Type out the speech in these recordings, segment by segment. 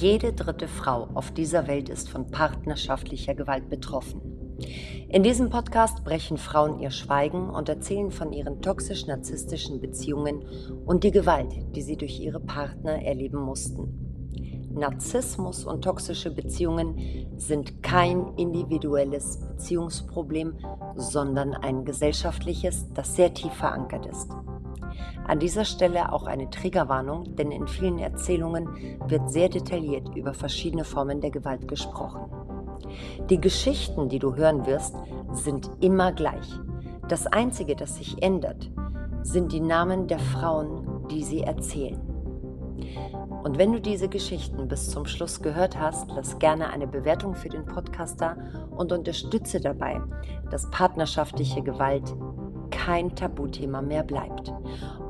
Jede dritte Frau auf dieser Welt ist von partnerschaftlicher Gewalt betroffen. In diesem Podcast brechen Frauen ihr Schweigen und erzählen von ihren toxisch-narzisstischen Beziehungen und die Gewalt, die sie durch ihre Partner erleben mussten. Narzissmus und toxische Beziehungen sind kein individuelles Beziehungsproblem, sondern ein gesellschaftliches, das sehr tief verankert ist. An dieser Stelle auch eine Triggerwarnung, denn in vielen Erzählungen wird sehr detailliert über verschiedene Formen der Gewalt gesprochen. Die Geschichten, die du hören wirst, sind immer gleich. Das Einzige, das sich ändert, sind die Namen der Frauen, die sie erzählen. Und wenn du diese Geschichten bis zum Schluss gehört hast, lass gerne eine Bewertung für den Podcaster und unterstütze dabei, dass partnerschaftliche Gewalt kein Tabuthema mehr bleibt.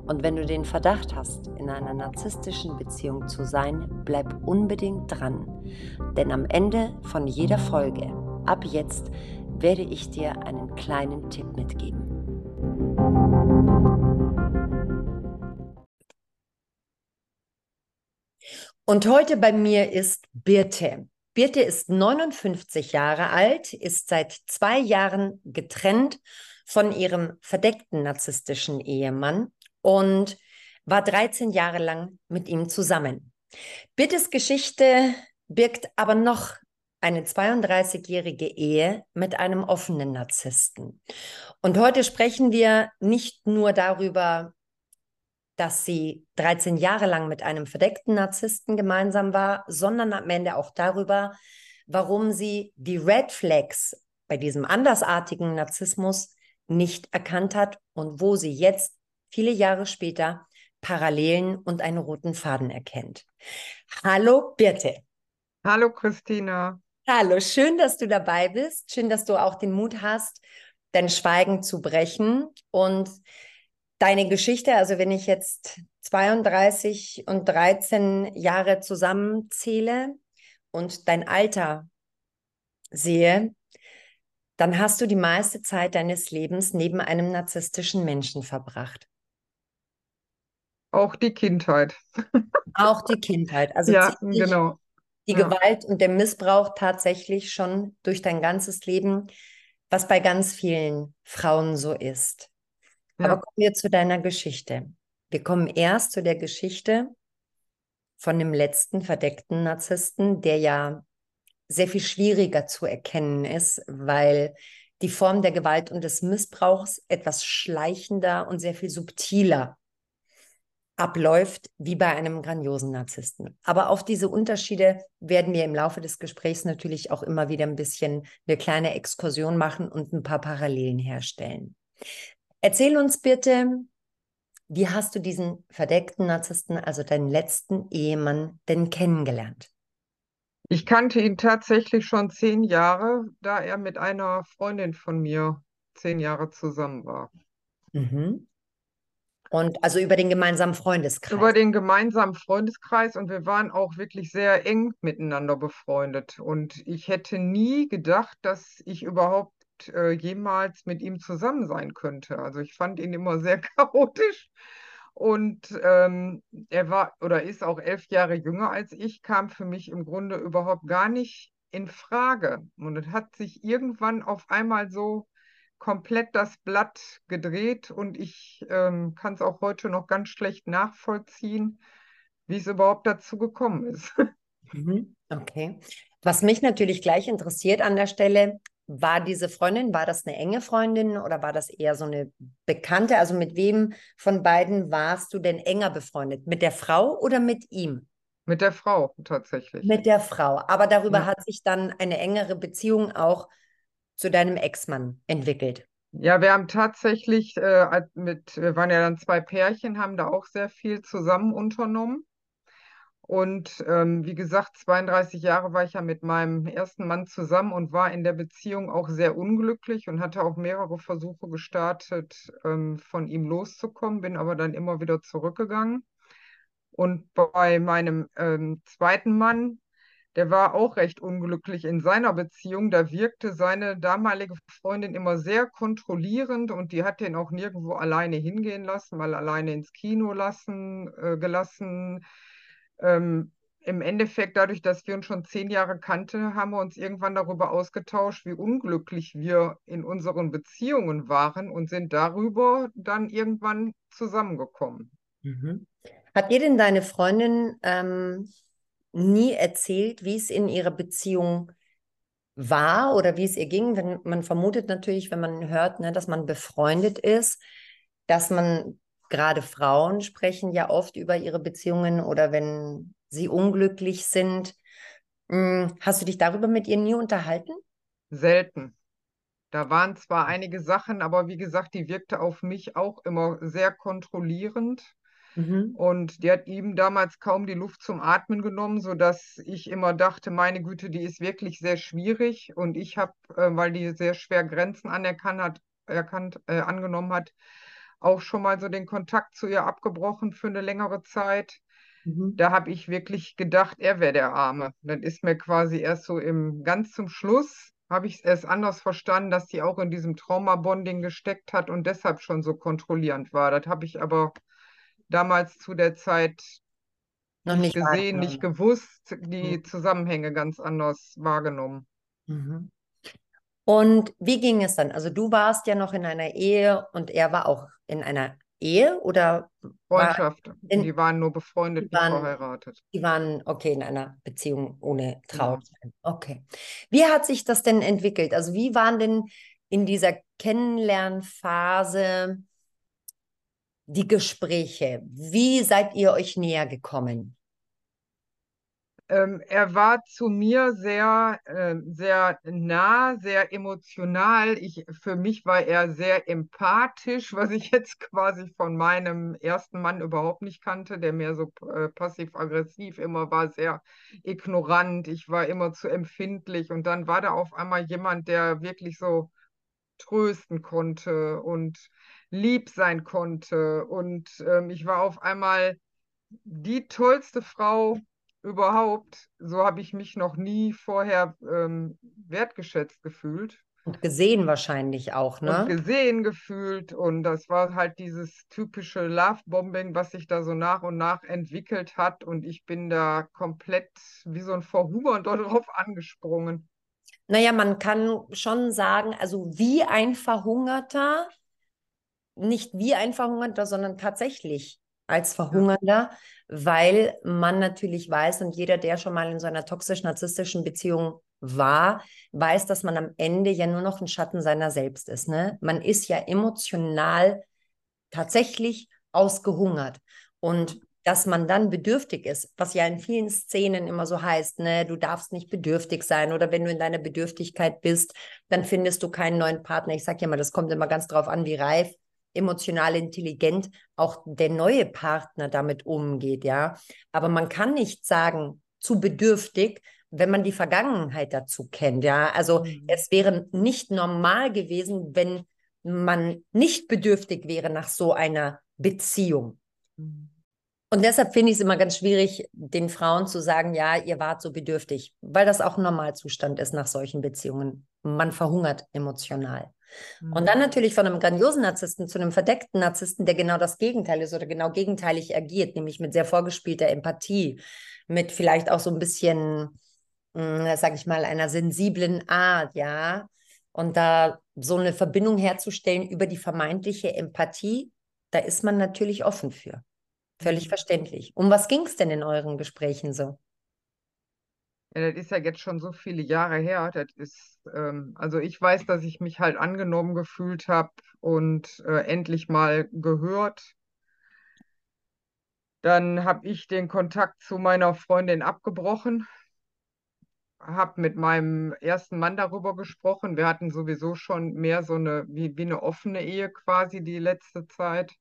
Und wenn du den Verdacht hast, in einer narzisstischen Beziehung zu sein, bleib unbedingt dran. Denn am Ende von jeder Folge, ab jetzt, werde ich dir einen kleinen Tipp mitgeben. Und heute bei mir ist Birte. Birte ist 59 Jahre alt, ist seit zwei Jahren getrennt von ihrem verdeckten narzisstischen Ehemann und war 13 Jahre lang mit ihm zusammen. Bittes Geschichte birgt aber noch eine 32-jährige Ehe mit einem offenen Narzissten. Und heute sprechen wir nicht nur darüber, dass sie 13 Jahre lang mit einem verdeckten Narzissten gemeinsam war, sondern am Ende auch darüber, warum sie die Red Flags bei diesem andersartigen Narzissmus nicht erkannt hat und wo sie jetzt viele Jahre später Parallelen und einen roten Faden erkennt. Hallo Birte. Hallo Christina. Hallo, schön, dass du dabei bist. Schön, dass du auch den Mut hast, dein Schweigen zu brechen und deine Geschichte, also wenn ich jetzt 32 und 13 Jahre zusammenzähle und dein Alter sehe, dann hast du die meiste Zeit deines Lebens neben einem narzisstischen Menschen verbracht. Auch die Kindheit. Auch die Kindheit. Also ja, genau. Die ja. Gewalt und der Missbrauch tatsächlich schon durch dein ganzes Leben, was bei ganz vielen Frauen so ist. Ja. Aber kommen wir zu deiner Geschichte. Wir kommen erst zu der Geschichte von dem letzten verdeckten Narzissten, der ja sehr viel schwieriger zu erkennen ist, weil die Form der Gewalt und des Missbrauchs etwas schleichender und sehr viel subtiler abläuft wie bei einem grandiosen Narzissten. Aber auf diese Unterschiede werden wir im Laufe des Gesprächs natürlich auch immer wieder ein bisschen eine kleine Exkursion machen und ein paar Parallelen herstellen. Erzähl uns bitte, wie hast du diesen verdeckten Narzissten, also deinen letzten Ehemann, denn kennengelernt? Ich kannte ihn tatsächlich schon zehn Jahre, da er mit einer Freundin von mir zehn Jahre zusammen war. Mhm. Und also über den gemeinsamen Freundeskreis. Über den gemeinsamen Freundeskreis und wir waren auch wirklich sehr eng miteinander befreundet. Und ich hätte nie gedacht, dass ich überhaupt äh, jemals mit ihm zusammen sein könnte. Also ich fand ihn immer sehr chaotisch und ähm, er war oder ist auch elf Jahre jünger als ich, kam für mich im Grunde überhaupt gar nicht in Frage. Und es hat sich irgendwann auf einmal so komplett das Blatt gedreht und ich ähm, kann es auch heute noch ganz schlecht nachvollziehen, wie es überhaupt dazu gekommen ist. Mhm. Okay. Was mich natürlich gleich interessiert an der Stelle, war diese Freundin, war das eine enge Freundin oder war das eher so eine Bekannte? Also mit wem von beiden warst du denn enger befreundet? Mit der Frau oder mit ihm? Mit der Frau tatsächlich. Mit der Frau. Aber darüber ja. hat sich dann eine engere Beziehung auch zu deinem Ex-Mann entwickelt. Ja, wir haben tatsächlich äh, mit, wir waren ja dann zwei Pärchen, haben da auch sehr viel zusammen unternommen. Und ähm, wie gesagt, 32 Jahre war ich ja mit meinem ersten Mann zusammen und war in der Beziehung auch sehr unglücklich und hatte auch mehrere Versuche gestartet, ähm, von ihm loszukommen, bin aber dann immer wieder zurückgegangen. Und bei meinem ähm, zweiten Mann, der war auch recht unglücklich in seiner Beziehung. Da wirkte seine damalige Freundin immer sehr kontrollierend und die hat den auch nirgendwo alleine hingehen lassen, mal alleine ins Kino lassen, äh, gelassen ähm, im Endeffekt, dadurch, dass wir uns schon zehn Jahre kannten, haben wir uns irgendwann darüber ausgetauscht, wie unglücklich wir in unseren Beziehungen waren und sind darüber dann irgendwann zusammengekommen. Mhm. Hat dir denn deine Freundin ähm, nie erzählt, wie es in ihrer Beziehung war oder wie es ihr ging? Wenn, man vermutet natürlich, wenn man hört, ne, dass man befreundet ist, dass man gerade Frauen sprechen ja oft über ihre Beziehungen oder wenn sie unglücklich sind. Hm, hast du dich darüber mit ihr nie unterhalten? Selten. Da waren zwar einige Sachen, aber wie gesagt, die wirkte auf mich auch immer sehr kontrollierend. Mhm. Und die hat ihm damals kaum die Luft zum Atmen genommen, sodass ich immer dachte, meine Güte, die ist wirklich sehr schwierig. Und ich habe, äh, weil die sehr schwer Grenzen anerkannt hat, erkannt, äh, angenommen hat, auch schon mal so den Kontakt zu ihr abgebrochen für eine längere Zeit. Mhm. Da habe ich wirklich gedacht, er wäre der Arme. Dann ist mir quasi erst so im ganz zum Schluss habe ich es erst anders verstanden, dass sie auch in diesem Trauma-Bonding gesteckt hat und deshalb schon so kontrollierend war. Das habe ich aber damals zu der Zeit noch nicht, gesehen, nicht gewusst, die mhm. Zusammenhänge ganz anders wahrgenommen. Mhm. Und wie ging es dann? Also du warst ja noch in einer Ehe und er war auch in einer Ehe oder Freundschaft? In, die waren nur befreundet, die waren, nicht verheiratet. Die waren okay in einer Beziehung ohne Trauer. Ja. Okay. Wie hat sich das denn entwickelt? Also wie waren denn in dieser Kennenlernphase die Gespräche? Wie seid ihr euch näher gekommen? Ähm, er war zu mir sehr, äh, sehr nah, sehr emotional. Ich, für mich war er sehr empathisch, was ich jetzt quasi von meinem ersten Mann überhaupt nicht kannte, der mehr so äh, passiv-aggressiv immer war, sehr ignorant. Ich war immer zu empfindlich. Und dann war da auf einmal jemand, der wirklich so trösten konnte und lieb sein konnte. Und ähm, ich war auf einmal die tollste Frau überhaupt. So habe ich mich noch nie vorher ähm, wertgeschätzt gefühlt. Und gesehen wahrscheinlich auch, ne? Und gesehen gefühlt. Und das war halt dieses typische Love-Bombing, was sich da so nach und nach entwickelt hat. Und ich bin da komplett wie so ein Verhungernder drauf angesprungen. Naja, man kann schon sagen, also wie ein Verhungerter, nicht wie ein Verhungerter, sondern tatsächlich als Verhungernder, weil man natürlich weiß und jeder, der schon mal in so einer toxisch-narzisstischen Beziehung war, weiß, dass man am Ende ja nur noch ein Schatten seiner selbst ist. Ne? Man ist ja emotional tatsächlich ausgehungert. Und dass man dann bedürftig ist, was ja in vielen Szenen immer so heißt, ne, du darfst nicht bedürftig sein oder wenn du in deiner Bedürftigkeit bist, dann findest du keinen neuen Partner. Ich sage ja mal, das kommt immer ganz drauf an, wie reif, emotional intelligent auch der neue Partner damit umgeht, ja. Aber man kann nicht sagen, zu bedürftig, wenn man die Vergangenheit dazu kennt, ja. Also mhm. es wäre nicht normal gewesen, wenn man nicht bedürftig wäre nach so einer Beziehung. Mhm. Und deshalb finde ich es immer ganz schwierig, den Frauen zu sagen, ja, ihr wart so bedürftig, weil das auch ein Normalzustand ist nach solchen Beziehungen. Man verhungert emotional. Mhm. Und dann natürlich von einem grandiosen Narzissten zu einem verdeckten Narzissten, der genau das Gegenteil ist oder genau gegenteilig agiert, nämlich mit sehr vorgespielter Empathie, mit vielleicht auch so ein bisschen, hm, sag ich mal, einer sensiblen Art, ja. Und da so eine Verbindung herzustellen über die vermeintliche Empathie, da ist man natürlich offen für. Völlig mhm. verständlich. Um was ging es denn in euren Gesprächen so? Ja, das ist ja jetzt schon so viele Jahre her. Das ist, ähm, also ich weiß, dass ich mich halt angenommen gefühlt habe und äh, endlich mal gehört. Dann habe ich den Kontakt zu meiner Freundin abgebrochen, habe mit meinem ersten Mann darüber gesprochen. Wir hatten sowieso schon mehr so eine, wie, wie eine offene Ehe quasi die letzte Zeit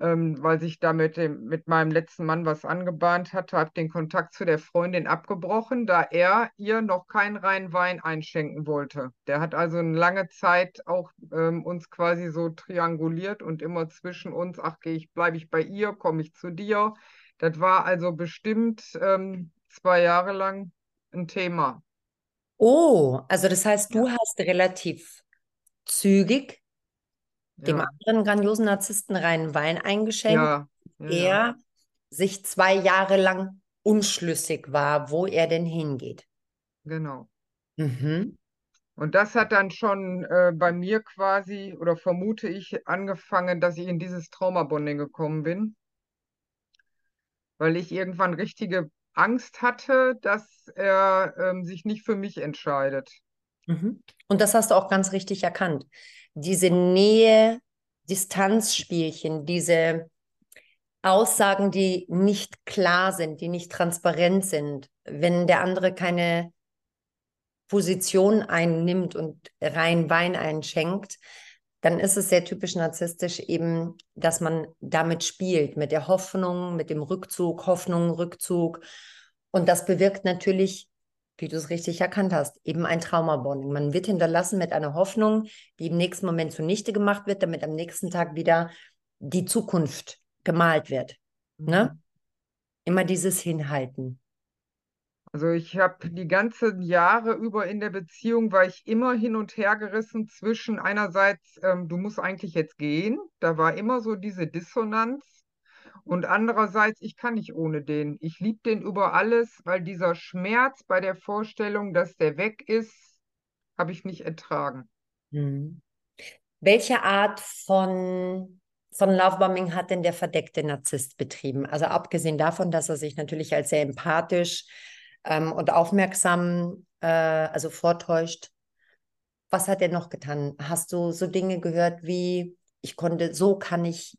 ähm, weil sich da mit, dem, mit meinem letzten Mann was angebahnt hatte, habe den Kontakt zu der Freundin abgebrochen, da er ihr noch keinen reinen Wein einschenken wollte. Der hat also eine lange Zeit auch ähm, uns quasi so trianguliert und immer zwischen uns, ach, gehe ich, bleibe ich bei ihr, komme ich zu dir. Das war also bestimmt ähm, zwei Jahre lang ein Thema. Oh, also das heißt, du hast relativ zügig dem ja. anderen grandiosen Narzissten reinen Wein eingeschenkt. Ja. Ja. Er sich zwei Jahre lang unschlüssig war, wo er denn hingeht. Genau. Mhm. Und das hat dann schon äh, bei mir quasi, oder vermute ich, angefangen, dass ich in dieses Traumabonding gekommen bin, weil ich irgendwann richtige Angst hatte, dass er ähm, sich nicht für mich entscheidet. Mhm. Und das hast du auch ganz richtig erkannt. Diese Nähe-Distanzspielchen, diese Aussagen, die nicht klar sind, die nicht transparent sind, wenn der andere keine Position einnimmt und rein Wein einschenkt, dann ist es sehr typisch narzisstisch eben, dass man damit spielt, mit der Hoffnung, mit dem Rückzug, Hoffnung, Rückzug. Und das bewirkt natürlich, wie du es richtig erkannt hast, eben ein Traumabonding. Man wird hinterlassen mit einer Hoffnung, die im nächsten Moment zunichte gemacht wird, damit am nächsten Tag wieder die Zukunft gemalt wird. Ne? Mhm. Immer dieses Hinhalten. Also ich habe die ganzen Jahre über in der Beziehung, war ich immer hin und her gerissen zwischen einerseits, ähm, du musst eigentlich jetzt gehen, da war immer so diese Dissonanz, und andererseits, ich kann nicht ohne den. Ich liebe den über alles, weil dieser Schmerz bei der Vorstellung, dass der weg ist, habe ich nicht ertragen. Mhm. Welche Art von, von Lovebombing hat denn der verdeckte Narzisst betrieben? Also abgesehen davon, dass er sich natürlich als sehr empathisch ähm, und aufmerksam, äh, also vortäuscht. Was hat er noch getan? Hast du so Dinge gehört wie, ich konnte, so kann ich,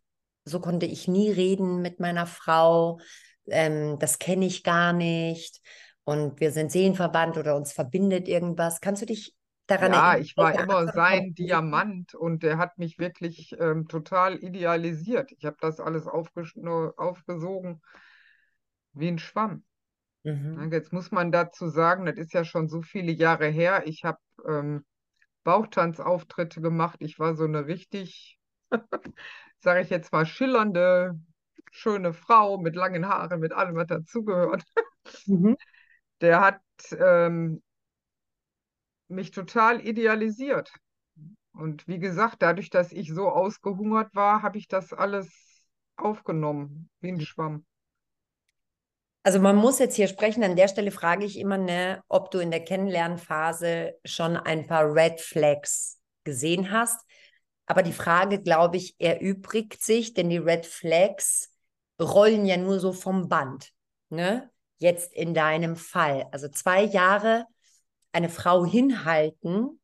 so konnte ich nie reden mit meiner Frau, ähm, das kenne ich gar nicht und wir sind seelenverwandt oder uns verbindet irgendwas. Kannst du dich daran Ja, erinnern? ich war immer sein? Diamant und der hat mich wirklich ähm, total idealisiert. Ich habe das alles aufgeschno- aufgesogen wie ein Schwamm. Mhm. Ja, Jetzt muss man dazu sagen, das ist ja schon so viele Jahre her. Ich habe ähm, Bauchtanzauftritte gemacht. Ich war so eine richtig, sage ich jetzt mal, schillernde, schöne Frau mit langen Haaren, mit allem, was dazugehört. Mhm. Der hat ähm, mich total idealisiert. Und wie gesagt, dadurch, dass ich so ausgehungert war, habe ich das alles aufgenommen, wie ein Schwamm. Also man muss jetzt hier sprechen. An der Stelle frage ich immer, ne, ob du in der Kennenlernphase schon ein paar Red Flags gesehen hast. Aber die Frage, glaube ich, erübrigt sich, denn die Red Flags rollen ja nur so vom Band. Ne? Jetzt in deinem Fall. Also zwei Jahre eine Frau hinhalten,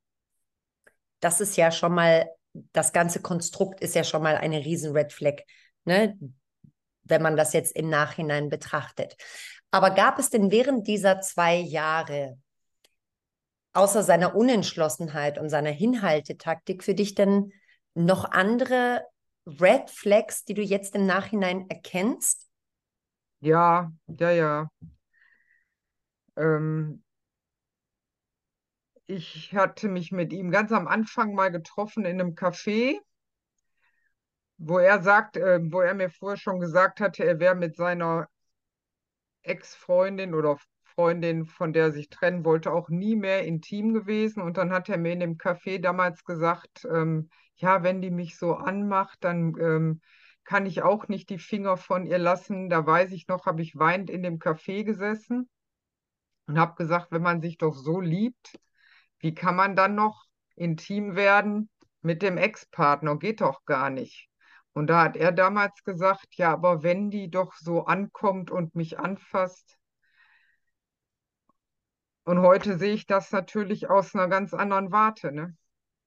das ist ja schon mal, das ganze Konstrukt ist ja schon mal eine riesen Red Flag. Ne? wenn man das jetzt im Nachhinein betrachtet. Aber gab es denn während dieser zwei Jahre, außer seiner Unentschlossenheit und seiner Hinhaltetaktik, für dich denn noch andere Red Flags, die du jetzt im Nachhinein erkennst? Ja, ja, ja. Ähm, ich hatte mich mit ihm ganz am Anfang mal getroffen in einem Café, wo er sagt, äh, wo er mir vorher schon gesagt hatte, er wäre mit seiner Ex-Freundin oder Freundin, von der er sich trennen wollte, auch nie mehr intim gewesen. Und dann hat er mir in dem Café damals gesagt, ähm, ja, wenn die mich so anmacht, dann ähm, kann ich auch nicht die Finger von ihr lassen. Da weiß ich noch, habe ich weinend in dem Café gesessen und habe gesagt, wenn man sich doch so liebt, wie kann man dann noch intim werden mit dem Ex-Partner? Geht doch gar nicht. Und da hat er damals gesagt, ja, aber wenn die doch so ankommt und mich anfasst. Und heute sehe ich das natürlich aus einer ganz anderen Warte, ne?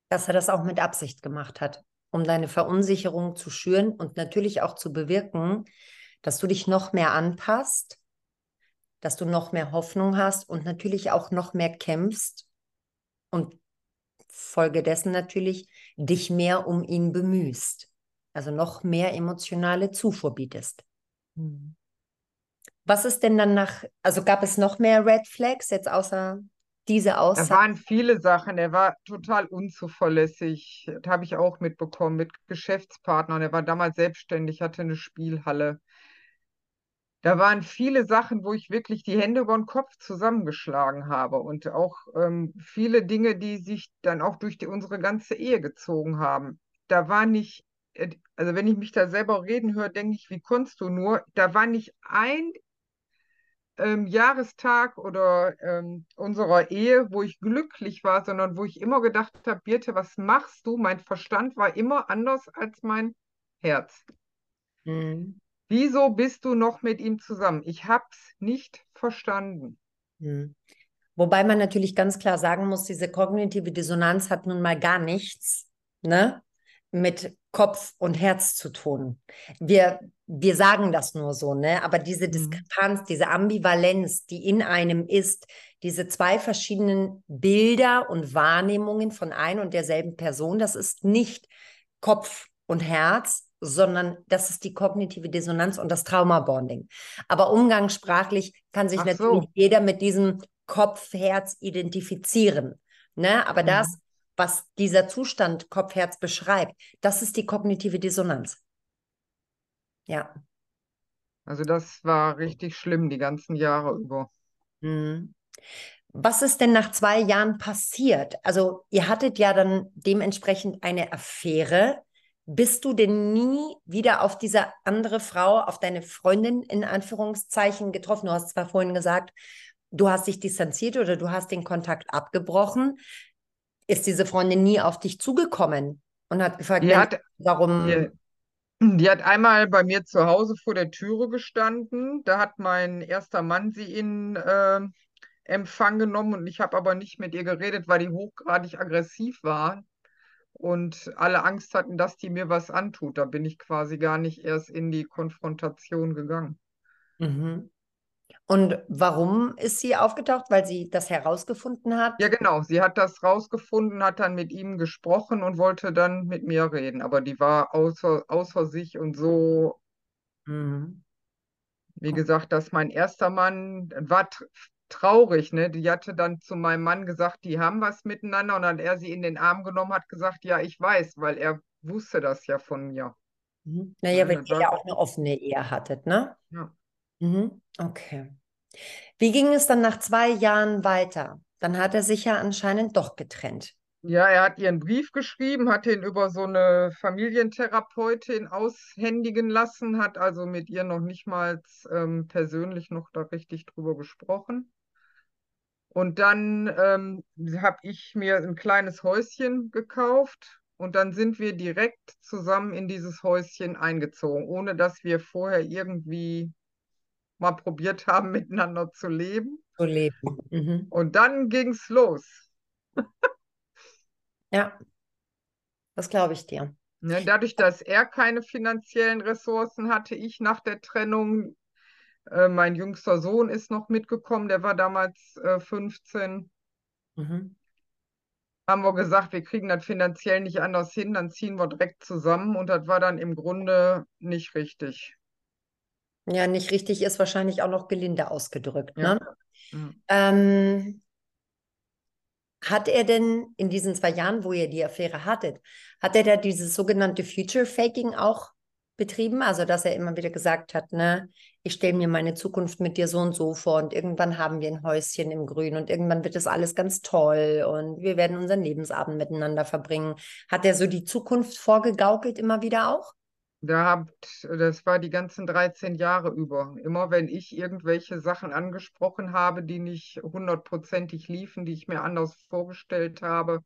Dass er das auch mit Absicht gemacht hat, um deine Verunsicherung zu schüren und natürlich auch zu bewirken, dass du dich noch mehr anpasst, dass du noch mehr Hoffnung hast und natürlich auch noch mehr kämpfst und Folge dessen natürlich dich mehr um ihn bemühst. Also noch mehr emotionale Zufuhr bietest. Hm. Was ist denn dann nach, also gab es noch mehr Red Flags jetzt außer diese Da Aussage? waren viele Sachen. Er war total unzuverlässig. Das habe ich auch mitbekommen mit Geschäftspartnern. Er war damals selbstständig, hatte eine Spielhalle. Da waren viele Sachen, wo ich wirklich die Hände über den Kopf zusammengeschlagen habe und auch ähm, viele Dinge, die sich dann auch durch die, unsere ganze Ehe gezogen haben. Da war nicht, äh, also wenn ich mich da selber reden höre, denke ich, wie konntest du nur? Da war nicht ein ähm, Jahrestag oder ähm, unserer Ehe, wo ich glücklich war, sondern wo ich immer gedacht habe, Birte, was machst du? Mein Verstand war immer anders als mein Herz. Mhm. Wieso bist du noch mit ihm zusammen? Ich hab's nicht verstanden. Mhm. Wobei man natürlich ganz klar sagen muss, diese kognitive Dissonanz hat nun mal gar nichts ne, mit Kopf und Herz zu tun. Wir, wir sagen das nur so, ne? Aber diese Mhm. Diskrepanz, diese Ambivalenz, die in einem ist, diese zwei verschiedenen Bilder und Wahrnehmungen von ein und derselben Person, das ist nicht Kopf und Herz, sondern das ist die kognitive Dissonanz und das Traumabonding. Aber umgangssprachlich kann sich Ach natürlich so. jeder mit diesem Kopf, Herz identifizieren. Ne? Aber Mhm. das, was dieser Zustand Kopf, Herz beschreibt, das ist die kognitive Dissonanz. Ja. Also das war richtig schlimm die ganzen Jahre über. Mhm. Was ist denn nach zwei Jahren passiert? Also ihr hattet ja dann dementsprechend eine Affäre. Bist du denn nie wieder auf diese andere Frau, auf deine Freundin in Anführungszeichen getroffen? Du hast zwar vorhin gesagt, du hast dich distanziert oder du hast den Kontakt abgebrochen. Ist diese Freundin nie auf dich zugekommen und hat gefragt, Die Mensch, hat, warum? die, die hat einmal bei mir zu Hause vor der Türe gestanden. Da hat mein erster Mann sie in äh, Empfang genommen und ich habe aber nicht mit ihr geredet, weil die hochgradig aggressiv war und alle Angst hatten, dass die mir was antut. Da bin ich quasi gar nicht erst in die Konfrontation gegangen. Mhm. Und warum ist sie aufgetaucht? Weil sie das herausgefunden hat? Ja, genau. Sie hat das rausgefunden, hat dann mit ihm gesprochen und wollte dann mit mir reden. Aber die war außer, außer sich und so, Mhm. wie gesagt, dass mein erster Mann war tr- traurig, ne? Die hatte dann zu meinem Mann gesagt, die haben was miteinander und dann hat er sie in den Arm genommen, hat gesagt, ja, ich weiß, weil er wusste das ja von mir. Mhm. Naja, Ja, weil das ihr ja auch eine offene Ehe hattet, ne? Ja. Mhm. Okay. Wie ging es dann nach zwei Jahren weiter? Dann hat er sich ja anscheinend doch getrennt. Ja, er hat ihr einen Brief geschrieben, hat den über so eine Familientherapeutin aushändigen lassen, hat also mit ihr noch nicht mal ähm, persönlich noch da richtig drüber gesprochen. Und dann ähm, habe ich mir ein kleines Häuschen gekauft und dann sind wir direkt zusammen in dieses Häuschen eingezogen, ohne dass wir vorher irgendwie mal probiert haben, miteinander zu leben. Zu leben. Mhm. Und dann ging's los. Ja, das glaube ich dir. Ne, dadurch, dass er keine finanziellen Ressourcen hatte, ich nach der Trennung, äh, mein jüngster Sohn ist noch mitgekommen, der war damals äh, 15, Mhm. haben wir gesagt, wir kriegen das finanziell nicht anders hin, dann ziehen wir direkt zusammen und das war dann im Grunde nicht richtig. Ja, nicht richtig ist wahrscheinlich auch noch gelinde ausgedrückt, ne? Ja. Ähm, hat er denn in diesen zwei Jahren, wo ihr die Affäre hattet, hat er da dieses sogenannte Future Faking auch betrieben? Also, dass er immer wieder gesagt hat, ne, ich stelle mir meine Zukunft mit dir so und so vor und irgendwann haben wir ein Häuschen im Grün und irgendwann wird das alles ganz toll und wir werden unseren Lebensabend miteinander verbringen. Hat er so die Zukunft vorgegaukelt immer wieder auch? Da habt, das war die ganzen 13 Jahre über. Immer wenn ich irgendwelche Sachen angesprochen habe, die nicht hundertprozentig liefen, die ich mir anders vorgestellt habe,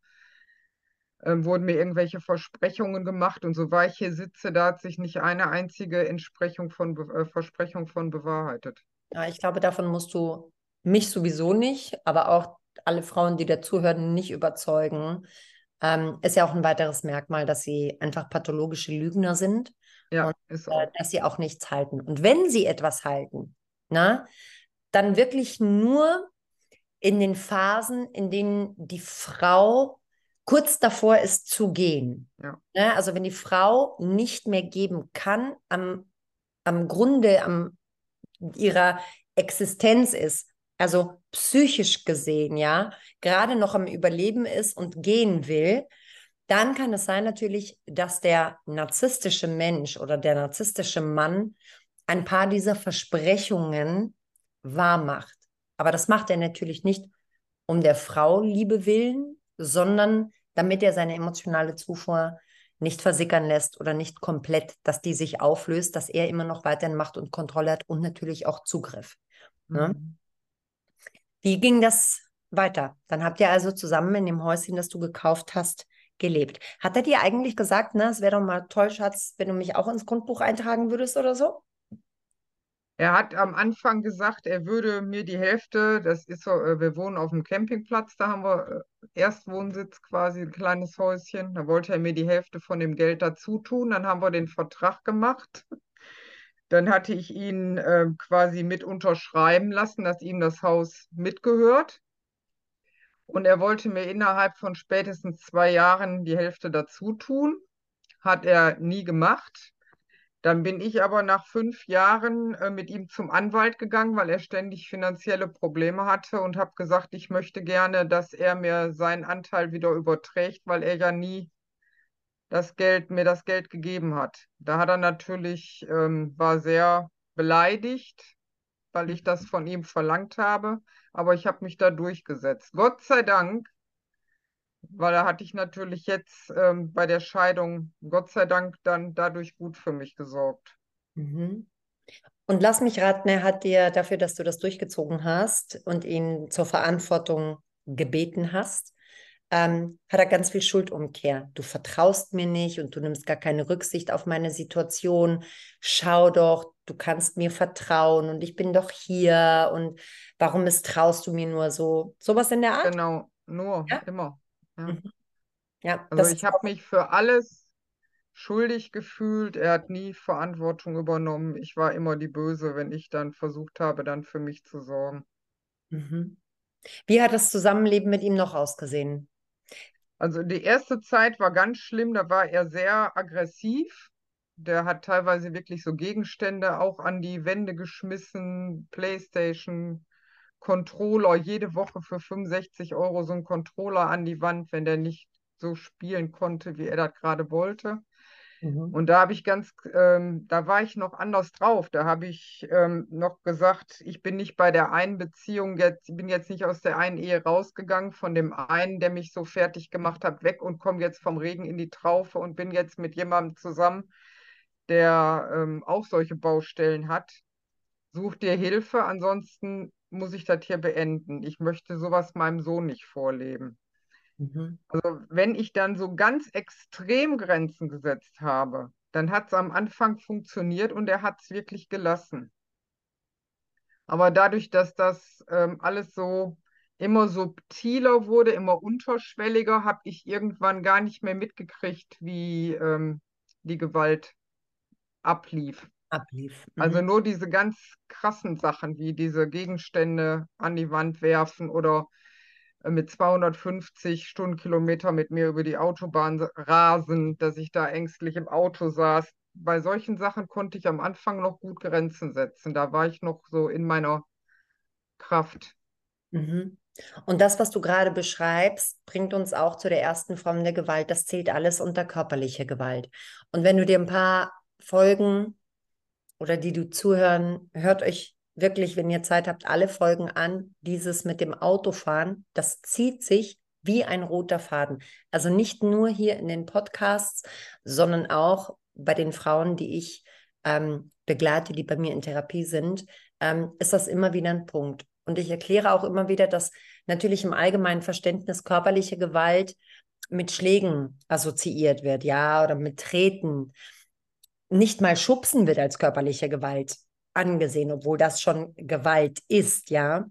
ähm, wurden mir irgendwelche Versprechungen gemacht. Und so war ich hier sitze, da hat sich nicht eine einzige Entsprechung von, äh, Versprechung von bewahrheitet. Ja, ich glaube, davon musst du mich sowieso nicht, aber auch alle Frauen, die dazuhören, nicht überzeugen. Ähm, ist ja auch ein weiteres Merkmal, dass sie einfach pathologische Lügner sind Ja, und ist äh, auch. dass sie auch nichts halten. Und wenn sie etwas halten, na, dann wirklich nur in den Phasen, in denen die Frau kurz davor ist zu gehen. Ja. Ne? Also wenn die Frau nicht mehr geben kann, am, am Grunde, am ihrer Existenz ist, also psychisch gesehen, ja, gerade noch am Überleben ist und gehen will, dann kann es sein natürlich, dass der narzisstische Mensch oder der narzisstische Mann ein paar dieser Versprechungen wahr macht. Aber das macht er natürlich nicht um der Frau Liebe willen, sondern damit er seine emotionale Zufuhr nicht versickern lässt oder nicht komplett, dass die sich auflöst, dass er immer noch weiterhin Macht und Kontrolle hat und natürlich auch Zugriff. Ne? Mhm. Wie ging das weiter? Dann habt ihr also zusammen in dem Häuschen, das du gekauft hast, gelebt. Hat er dir eigentlich gesagt, ne, es wäre doch mal toll, Schatz, wenn du mich auch ins Grundbuch eintragen würdest oder so? Er hat am Anfang gesagt, er würde mir die Hälfte, das ist so, äh, wir wohnen auf dem Campingplatz, da haben wir äh, Erstwohnsitz quasi, ein kleines Häuschen. Da wollte er mir die Hälfte von dem Geld dazu tun. Dann haben wir den Vertrag gemacht. Dann hatte ich ihn äh, quasi mit unterschreiben lassen, dass ihm das Haus mitgehört. Und er wollte mir innerhalb von spätestens zwei Jahren die Hälfte dazu tun. Hat er nie gemacht. Dann bin ich aber nach fünf Jahren äh, mit ihm zum Anwalt gegangen, weil er ständig finanzielle Probleme hatte und habe gesagt, ich möchte gerne, dass er mir seinen Anteil wieder überträgt, weil er ja nie das Geld, mir das Geld gegeben hat. Da hat er natürlich, ähm, war sehr beleidigt, weil ich das von ihm verlangt habe, aber ich habe mich da durchgesetzt. Gott sei Dank weil da hatte ich natürlich jetzt ähm, bei der Scheidung, Gott sei Dank, dann dadurch gut für mich gesorgt. Mhm. Und lass mich raten, er hat dir dafür, dass du das durchgezogen hast und ihn zur Verantwortung gebeten hast, ähm, hat er ganz viel Schuldumkehr. Du vertraust mir nicht und du nimmst gar keine Rücksicht auf meine Situation. Schau doch, du kannst mir vertrauen und ich bin doch hier und warum misstraust du mir nur so? Sowas in der Art? Genau, nur, Ja? immer. Ja. Mhm. Ja, Also ich habe mich für alles schuldig gefühlt. Er hat nie Verantwortung übernommen. Ich war immer die Böse, wenn ich dann versucht habe, dann für mich zu sorgen. Mhm. Wie hat das Zusammenleben mit ihm noch ausgesehen? Also die erste Zeit war ganz schlimm, da war er sehr aggressiv. Der hat teilweise wirklich so Gegenstände auch an die Wände geschmissen, PlayStation, Controller, jede Woche für 65 Euro so ein Controller an die Wand, wenn der nicht so spielen konnte, wie er das gerade wollte. Mhm. Und da habe ich ganz, ähm, da war ich noch anders drauf. Da habe ich ähm, noch gesagt, ich bin nicht bei der einen Beziehung jetzt, ich bin jetzt nicht aus der einen Ehe rausgegangen, von dem einen, der mich so fertig gemacht hat, weg und komme jetzt vom Regen in die Traufe und bin jetzt mit jemandem zusammen, der ähm, auch solche Baustellen hat. Such dir Hilfe, ansonsten muss ich das hier beenden. Ich möchte sowas meinem Sohn nicht vorleben. Mhm. Also wenn ich dann so ganz extrem Grenzen gesetzt habe, dann hat es am Anfang funktioniert und er hat es wirklich gelassen. Aber dadurch, dass das ähm, alles so immer subtiler wurde, immer unterschwelliger, habe ich irgendwann gar nicht mehr mitgekriegt, wie ähm, die Gewalt ablief. Ablief. Also Mhm. nur diese ganz krassen Sachen, wie diese Gegenstände an die Wand werfen oder mit 250 Stundenkilometer mit mir über die Autobahn rasen, dass ich da ängstlich im Auto saß. Bei solchen Sachen konnte ich am Anfang noch gut Grenzen setzen. Da war ich noch so in meiner Kraft. Mhm. Und das, was du gerade beschreibst, bringt uns auch zu der ersten Form der Gewalt. Das zählt alles unter körperliche Gewalt. Und wenn du dir ein paar Folgen oder die du zuhören, hört euch wirklich, wenn ihr Zeit habt, alle Folgen an. Dieses mit dem Autofahren, das zieht sich wie ein roter Faden. Also nicht nur hier in den Podcasts, sondern auch bei den Frauen, die ich ähm, begleite, die bei mir in Therapie sind, ähm, ist das immer wieder ein Punkt. Und ich erkläre auch immer wieder, dass natürlich im allgemeinen Verständnis körperliche Gewalt mit Schlägen assoziiert wird, ja, oder mit Treten. Nicht mal Schubsen wird als körperliche Gewalt angesehen, obwohl das schon Gewalt ist, ja.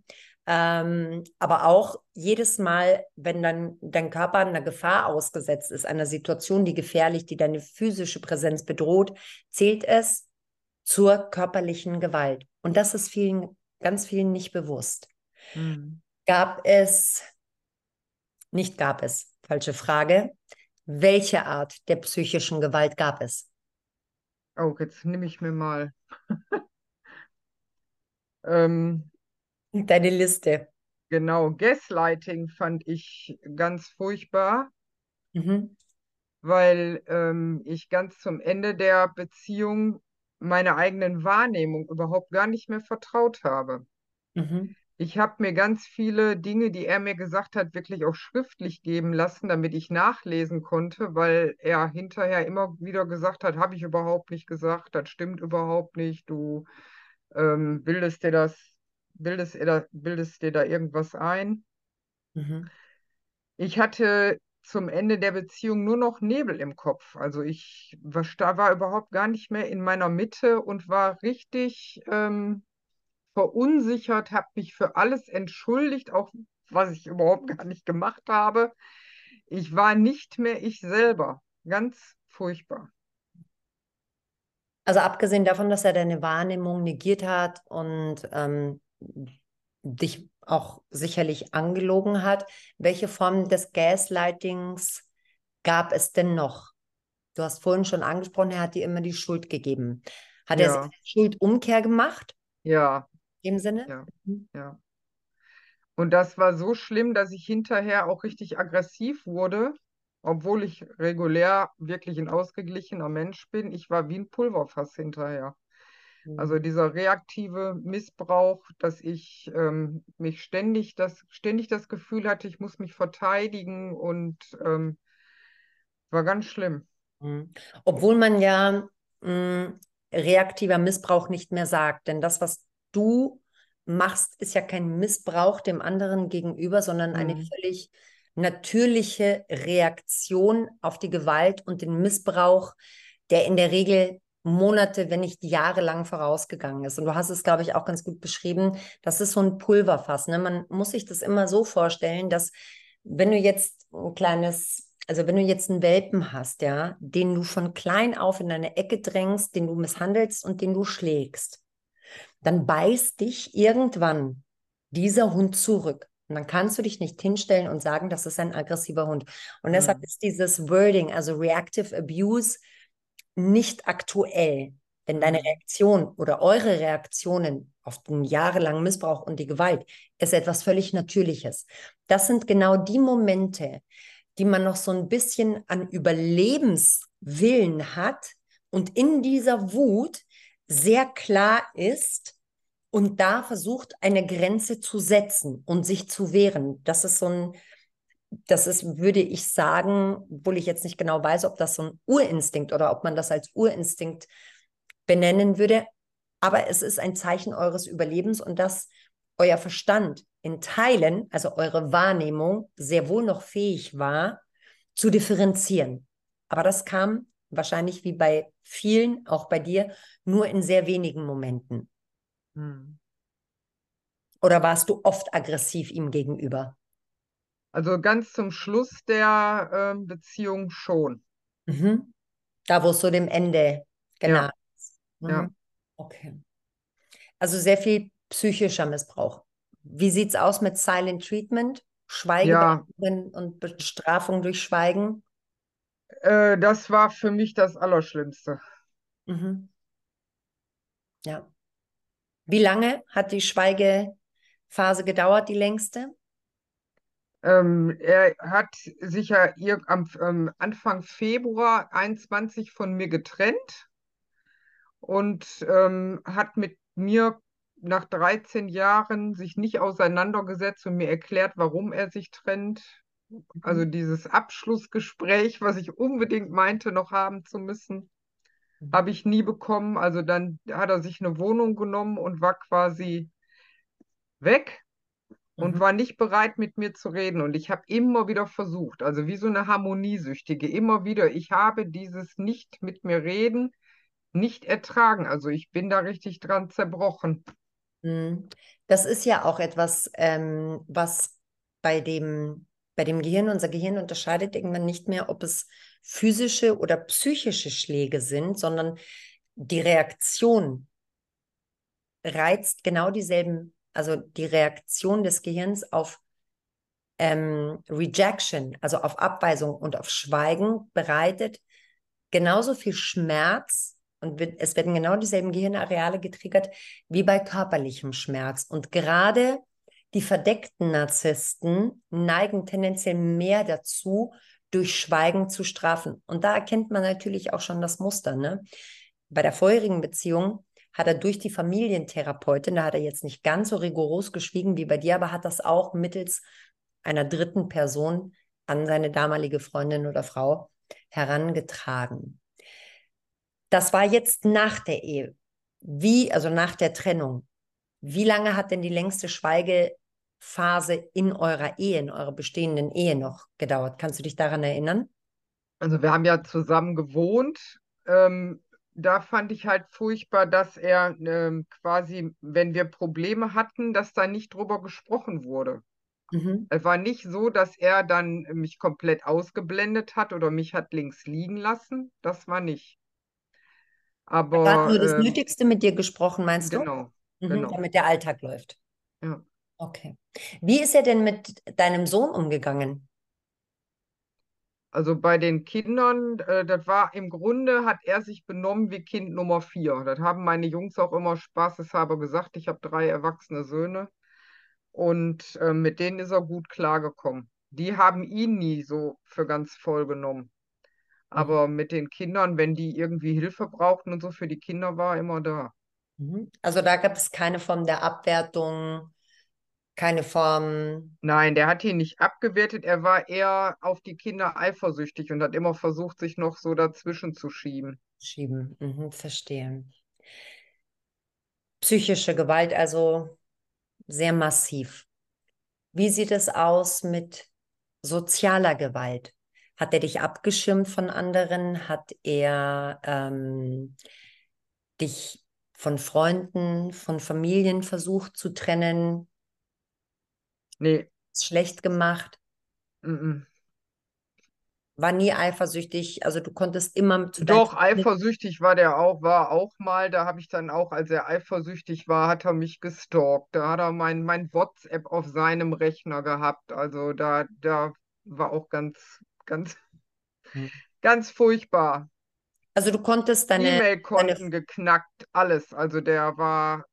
Ähm, aber auch jedes Mal, wenn dann dein Körper einer Gefahr ausgesetzt ist, einer Situation, die gefährlich, die deine physische Präsenz bedroht, zählt es zur körperlichen Gewalt. Und das ist vielen, ganz vielen nicht bewusst. Hm. Gab es, nicht gab es, falsche Frage, welche Art der psychischen Gewalt gab es? Oh, jetzt nehme ich mir mal. Ähm, Deine Liste. genau, Gaslighting fand ich ganz furchtbar, Mhm. weil ähm, ich ganz zum Ende der Beziehung meiner eigenen Wahrnehmung überhaupt gar nicht mehr vertraut habe. Mhm. Ich habe mir ganz viele Dinge, die er mir gesagt hat, wirklich auch schriftlich geben lassen, damit ich nachlesen konnte, weil er hinterher immer wieder gesagt hat, habe ich überhaupt nicht gesagt, das stimmt überhaupt nicht, du ähm, bildest dir das bildest, bildest dir da irgendwas ein. Mhm. Ich hatte zum Ende der Beziehung nur noch Nebel im Kopf. Also ich war, war überhaupt gar nicht mehr in meiner Mitte und war richtig ähm, verunsichert, habe mich für alles entschuldigt, auch was ich überhaupt gar nicht gemacht habe. Ich war nicht mehr ich selber. Ganz furchtbar. Also abgesehen davon, dass er deine Wahrnehmung negiert hat und ähm, dich auch sicherlich angelogen hat, welche Formen des Gaslightings gab es denn noch? Du hast vorhin schon angesprochen, er hat dir immer die Schuld gegeben. Hat er Ja, Schuldumkehr gemacht? ja, In dem Sinne? ja, Mhm. ja. Und das war so schlimm, dass ich hinterher auch richtig aggressiv wurde, obwohl ich regulär wirklich ein ausgeglichener Mensch bin. Ich war wie ein Pulverfass hinterher. Also Mhm. dieser reaktive Missbrauch, dass ich ähm, mich ständig das, ständig das Gefühl hatte, ich muss mich verteidigen und ähm, war ganz schlimm. Mhm. Obwohl man ja mh, reaktiver Missbrauch nicht mehr sagt. Denn das, was du machst, ist ja kein Missbrauch dem anderen gegenüber, sondern eine Mhm. völlig natürliche Reaktion auf die Gewalt und den Missbrauch, der in der Regel Monate, wenn nicht jahrelang vorausgegangen ist. Und du hast es, glaube ich, auch ganz gut beschrieben. Das ist so ein Pulverfass. Ne? Man muss sich das immer so vorstellen, dass wenn du jetzt ein kleines, also wenn du jetzt einen Welpen hast, ja, den du von klein auf in eine Ecke drängst, den du misshandelst und den du schlägst, dann beißt dich irgendwann dieser Hund zurück. Und dann kannst du dich nicht hinstellen und sagen, das ist ein aggressiver Hund. Und deshalb Mhm. ist dieses Wording, also Reactive Abuse, nicht aktuell. Denn deine Mhm. Reaktion oder eure Reaktionen auf den jahrelangen Missbrauch und die Gewalt ist etwas völlig Natürliches. Das sind genau die Momente, die man noch so ein bisschen an Überlebenswillen hat und in dieser Wut sehr klar ist und da versucht, eine Grenze zu setzen und sich zu wehren. Das ist so ein, das ist, würde ich sagen, obwohl ich jetzt nicht genau weiß, ob das so ein Urinstinkt oder ob man das als Urinstinkt benennen würde, aber es ist ein Zeichen eures Überlebens und dass euer Verstand in Teilen, also eure Wahrnehmung, sehr wohl noch fähig war, zu differenzieren. Aber das kam wahrscheinlich wie bei vielen, auch bei dir, nur in sehr wenigen Momenten. Mhm. Oder warst du oft aggressiv ihm gegenüber? Also ganz zum Schluss der ähm, Beziehung schon. Mhm. Da, wo es so dem Ende Ja, genaht ist. ja. Mhm. Okay. Also sehr viel psychischer Missbrauch. Wie sieht es aus mit Silent Treatment? Ja, Schweigebehandlung und Bestrafung durch Schweigen? äh, das war für mich das Allerschlimmste. Mhm. Ja. Wie lange hat die Schweigephase gedauert, die längste? Ähm, er hat sich ja ir- am ähm, Anfang Februar 21 von mir getrennt und ähm, hat mit mir nach 13 Jahren sich nicht auseinandergesetzt und mir erklärt, warum er sich trennt. Also Mhm. dieses Abschlussgespräch, was ich unbedingt meinte, noch haben zu müssen. Habe ich nie bekommen. Also dann hat er sich eine Wohnung genommen und war quasi weg und Mhm. war nicht bereit, mit mir zu reden. Und ich habe immer wieder versucht, also wie so eine Harmoniesüchtige, immer wieder, ich habe dieses nicht mit mir reden nicht ertragen. Also ich bin da richtig dran zerbrochen. Mhm. Das ist ja auch etwas, ähm, was bei dem, bei dem Gehirn, unser Gehirn unterscheidet irgendwann nicht mehr, ob es physische oder psychische Schläge sind, sondern die Reaktion reizt genau dieselben, also die Reaktion des Gehirns auf ähm, Rejection, also auf Abweisung und auf Schweigen bereitet genauso viel Schmerz und es werden genau dieselben Gehirnareale getriggert wie bei körperlichem Schmerz. Und gerade die verdeckten Narzissten neigen tendenziell mehr dazu, durch Schweigen zu strafen. Und da erkennt man natürlich auch schon das Muster. Ne? Bei der vorherigen Beziehung hat er durch die Familientherapeutin, da hat er jetzt nicht ganz so rigoros geschwiegen wie bei dir, aber hat das auch mittels einer dritten Person an seine damalige Freundin oder Frau herangetragen. Das war jetzt nach der Ehe. Wie, also nach der Trennung. Wie lange hat denn die längste Schweigephase in eurer Ehe, in eurer bestehenden Ehe noch gedauert? Kannst du dich daran erinnern? Also wir haben ja zusammen gewohnt. Ähm, da fand ich halt furchtbar, dass er ähm, quasi, wenn wir Probleme hatten, dass da nicht drüber gesprochen wurde. Mhm. Es war nicht so, dass er dann mich komplett ausgeblendet hat oder mich hat links liegen lassen. Das war nicht. Er hat Aber nur das ähm, Nötigste mit dir gesprochen, meinst du? genau, Mhm, genau. damit der Alltag läuft. Ja. Okay. Wie ist er denn mit deinem Sohn umgegangen? Also bei den Kindern, äh, das war im Grunde, hat er sich benommen wie Kind Nummer vier. Das haben meine Jungs auch immer spaßeshalber gesagt. Ich habe drei erwachsene Söhne und äh, mit denen ist er gut klargekommen. Die haben ihn nie so für ganz voll genommen. Aber mit den Kindern, wenn die irgendwie Hilfe brauchten und so, für die Kinder war er immer da. Mhm. Also da gab es keine Form der Abwertung, keine Form Nein, der hat ihn nicht abgewertet. Er war eher auf die Kinder eifersüchtig und hat immer versucht, sich noch so dazwischen zu schieben. schieben. Mhm, verstehe. Psychische Gewalt also sehr massiv. Wie sieht es aus mit sozialer Gewalt? Hat er dich abgeschirmt von anderen? Hat er ähm, dich von Freunden, von Familien versucht zu trennen? Nee, Schlecht gemacht? mm, mm. War nie eifersüchtig? Also du konntest immer zu Doch, eifersüchtig war der auch, war auch mal. Da habe ich dann auch, als er eifersüchtig war, hat er mich gestalkt. Da hat er mein, mein WhatsApp auf seinem Rechner gehabt. Also da, da war auch ganz, ganz, Hm. ganz furchtbar. Also du konntest deine, deine E-Mail-Konten geknackt, alles. Also der war,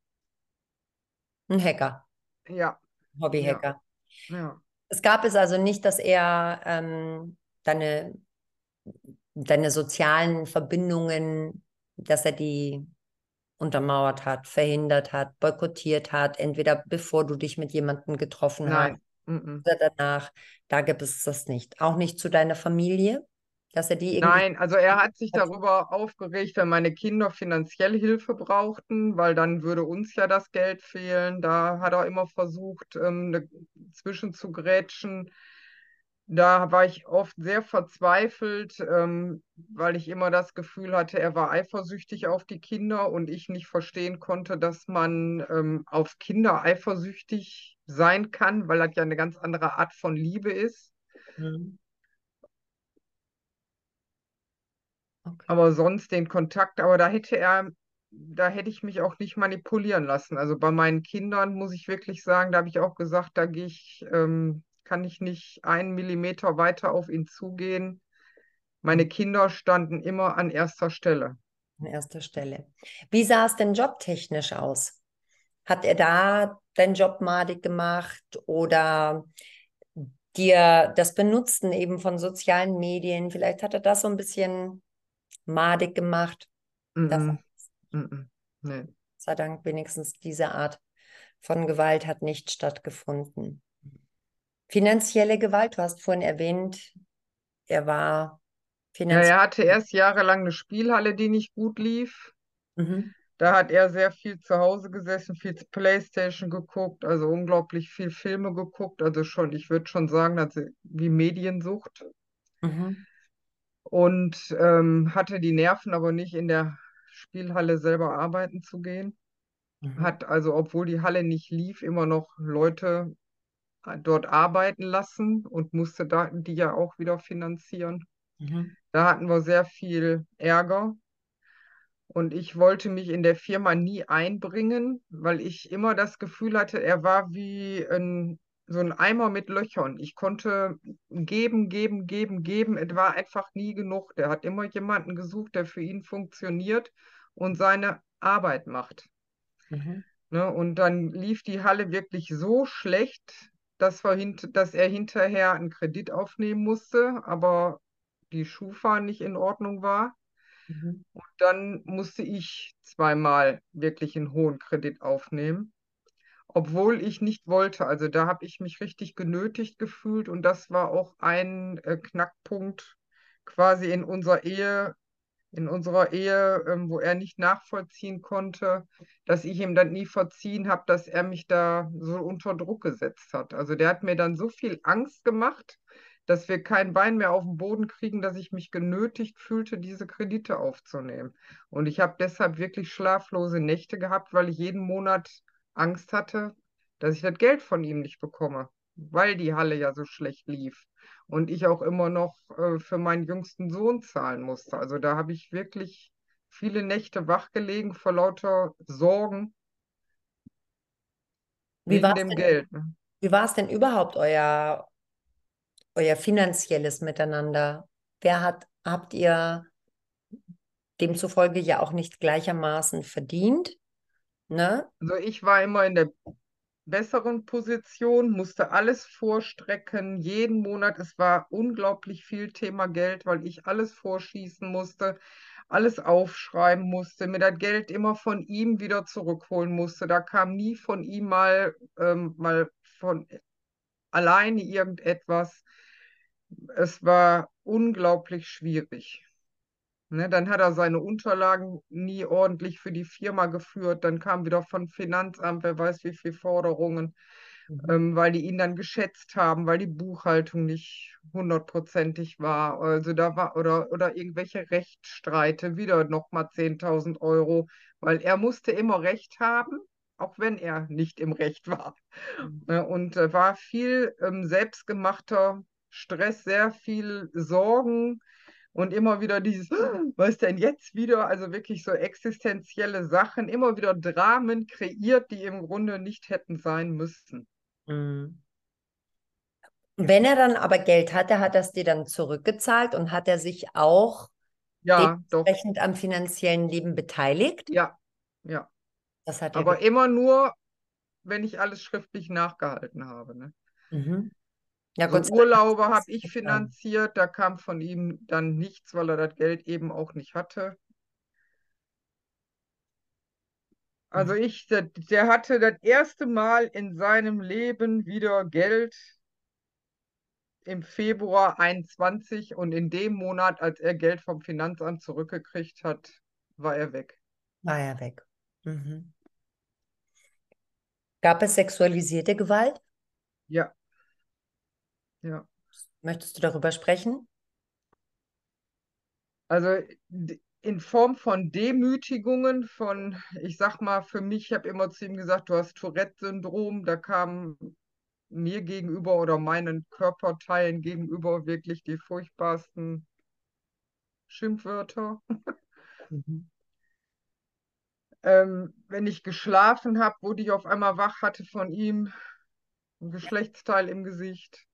ein Hacker, ja, Hobbyhacker. ja. Es gab es also nicht, dass er ähm, deine, deine sozialen Verbindungen, dass er die untermauert hat, verhindert hat, boykottiert hat, entweder bevor du dich mit jemandem getroffen hast Nein, mm. oder danach. Da gibt es das nicht. Auch nicht zu deiner Familie, dass er die irgendwie. Nein, also er hat sich darüber aufgeregt, wenn meine Kinder finanziell Hilfe brauchten, weil dann würde uns ja das Geld fehlen. Da hat er immer versucht, ähm, ne, zwischen zu grätschen. Da war ich oft sehr verzweifelt, ähm, weil ich immer das Gefühl hatte, er war eifersüchtig auf die Kinder und ich nicht verstehen konnte, dass man ähm, auf Kinder eifersüchtig sein kann, weil das ja eine ganz andere Art von Liebe ist. Mhm. Okay. Aber sonst den Kontakt, aber da hätte er, da hätte ich mich auch nicht manipulieren lassen. Also bei meinen Kindern muss ich wirklich sagen, da habe ich auch gesagt, da gehe ich, ähm, kann ich nicht einen Millimeter weiter auf ihn zugehen. Meine Kinder standen immer an erster Stelle. An erster Stelle. Wie sah es denn jobtechnisch aus? Hat er da deinen Job madig gemacht oder dir das Benutzen eben von sozialen Medien? Vielleicht hat er das so ein bisschen madig gemacht. Das, -mm, mm -mm. Nee. sei Dank wenigstens diese Art von Gewalt hat nicht stattgefunden. Finanzielle Gewalt, du hast vorhin erwähnt, er war Ja, finanziell. er hatte erst jahrelang eine Spielhalle, die nicht gut lief. Mhm. Da hat er sehr viel zu Hause gesessen, viel PlayStation geguckt, also unglaublich viel Filme geguckt. Also schon, ich würde schon sagen, dass wie Mediensucht. Mhm. Und ähm, hatte die Nerven aber nicht in der Spielhalle selber arbeiten zu gehen. Mhm. Hat also, obwohl die Halle nicht lief, immer noch Leute äh, dort arbeiten lassen und musste da die ja auch wieder finanzieren. Mhm. Da hatten wir sehr viel Ärger. Und ich wollte mich in der Firma nie einbringen, weil ich immer das Gefühl hatte, er war wie ein, so ein Eimer mit Löchern. Ich konnte geben, geben, geben, geben. Es war einfach nie genug. Der hat immer jemanden gesucht, der für ihn funktioniert und seine Arbeit macht. Mhm. Ne? Und dann lief die Halle wirklich so schlecht, dass, hint dass er hinterher einen Kredit aufnehmen musste, aber die Schufa nicht in Ordnung war. Mhm. Und dann musste ich zweimal wirklich einen hohen Kredit aufnehmen, obwohl ich nicht wollte. Also da habe ich mich richtig genötigt gefühlt und das war auch ein äh, Knackpunkt quasi in unserer Ehe. in unserer Ehe, ähm, wo er nicht nachvollziehen konnte, dass ich ihm dann nie verziehen habe, dass er mich da so unter Druck gesetzt hat. Also der hat mir dann so viel Angst gemacht, dass wir kein Bein mehr auf den Boden kriegen, dass ich mich genötigt fühlte, diese Kredite aufzunehmen. Und ich habe deshalb wirklich schlaflose Nächte gehabt, weil ich jeden Monat Angst hatte, dass ich das Geld von ihm nicht bekomme, weil die Halle ja so schlecht lief und ich auch immer noch äh, für meinen jüngsten Sohn zahlen musste. Also da habe ich wirklich viele Nächte wachgelegen vor lauter Sorgen Wie wegen dem denn, Geld. Ne? wie war es denn überhaupt euer, euer finanzielles Miteinander? Wer hat, habt ihr demzufolge ja auch nicht gleichermaßen verdient? Ne? Also ich war immer in der besseren Position, musste alles vorstrecken, jeden Monat. Es war unglaublich viel Thema Geld, weil ich alles vorschießen musste, alles aufschreiben musste, mir das Geld immer von ihm wieder zurückholen musste. Da kam nie von ihm mal, ähm, mal von alleine irgendetwas. Es war unglaublich schwierig. Ne, dann hat er seine Unterlagen nie ordentlich für die Firma geführt. Dann kam wieder von Finanzamt, wer weiß wie viele Forderungen, Mhm. ähm, weil die ihn dann geschätzt haben, weil die Buchhaltung nicht hundertprozentig war. Also da war, oder, oder irgendwelche Rechtsstreite, wieder nochmal 10.000 Euro, weil er musste immer Recht haben, auch wenn er nicht im Recht war. Ne, Und äh, war viel ähm, selbstgemachter Stress, sehr viel Sorgen und immer wieder dieses, was ist denn jetzt wieder? Also wirklich so existenzielle Sachen, immer wieder Dramen kreiert, die im Grunde nicht hätten sein müssen. Mhm. Wenn er dann aber Geld hatte, hat er es dir dann zurückgezahlt und hat er sich auch Ja, doch, dementsprechend am finanziellen Leben beteiligt? ja, ja. Das hat er Aber immer nur, wenn ich alles schriftlich nachgehalten habe. Ne? Mhm. Ja, Also Urlaube habe ich finanziert, da kam von ihm dann nichts, weil er das Geld eben auch nicht hatte. Also Mhm. ich, der, der hatte das erste Mal in seinem Leben wieder Geld im Februar 21 und in dem Monat, als er Geld vom Finanzamt zurückgekriegt hat, war er weg. War er weg. Mhm. Gab es sexualisierte Gewalt? Ja, ja. Möchtest du darüber sprechen? Also in Form von Demütigungen, von, ich sag mal, für mich, ich habe immer zu ihm gesagt, du hast Tourette-Syndrom, da kamen mir gegenüber oder meinen Körperteilen gegenüber wirklich die furchtbarsten Schimpfwörter. Mhm. Ähm, wenn ich geschlafen habe, wurde ich auf einmal wach, hatte von ihm ein Geschlechtsteil im Gesicht.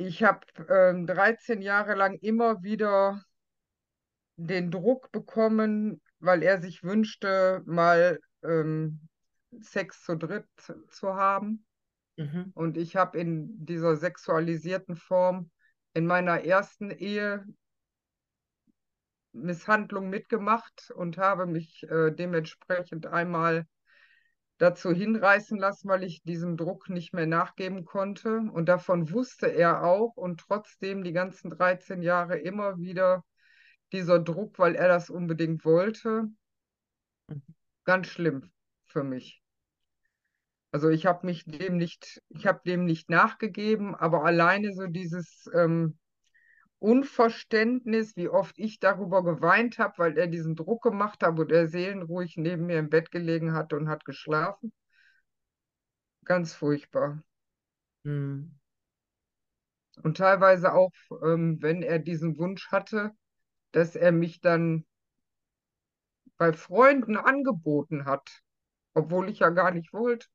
Ich habe ähm, 13 Jahre lang immer wieder den Druck bekommen, weil er sich wünschte, mal ähm, Sex zu dritt zu haben. Mhm. Und ich habe in dieser sexualisierten Form in meiner ersten Ehe Misshandlung mitgemacht und habe mich äh, dementsprechend einmal dazu hinreißen lassen, weil ich diesem Druck nicht mehr nachgeben konnte. Und davon wusste er auch und trotzdem die ganzen 13 Jahre immer wieder dieser Druck, weil er das unbedingt wollte. Ganz schlimm für mich. Also ich habe mich dem nicht, ich habe dem nicht nachgegeben, aber alleine so dieses ähm, Unverständnis, wie oft ich darüber geweint habe, weil er diesen Druck gemacht hat und er seelenruhig neben mir im Bett gelegen hat und hat geschlafen. Ganz furchtbar. Mhm. Und teilweise auch, ähm, wenn er diesen Wunsch hatte, dass er mich dann bei Freunden angeboten hat, obwohl ich ja gar nicht wollte.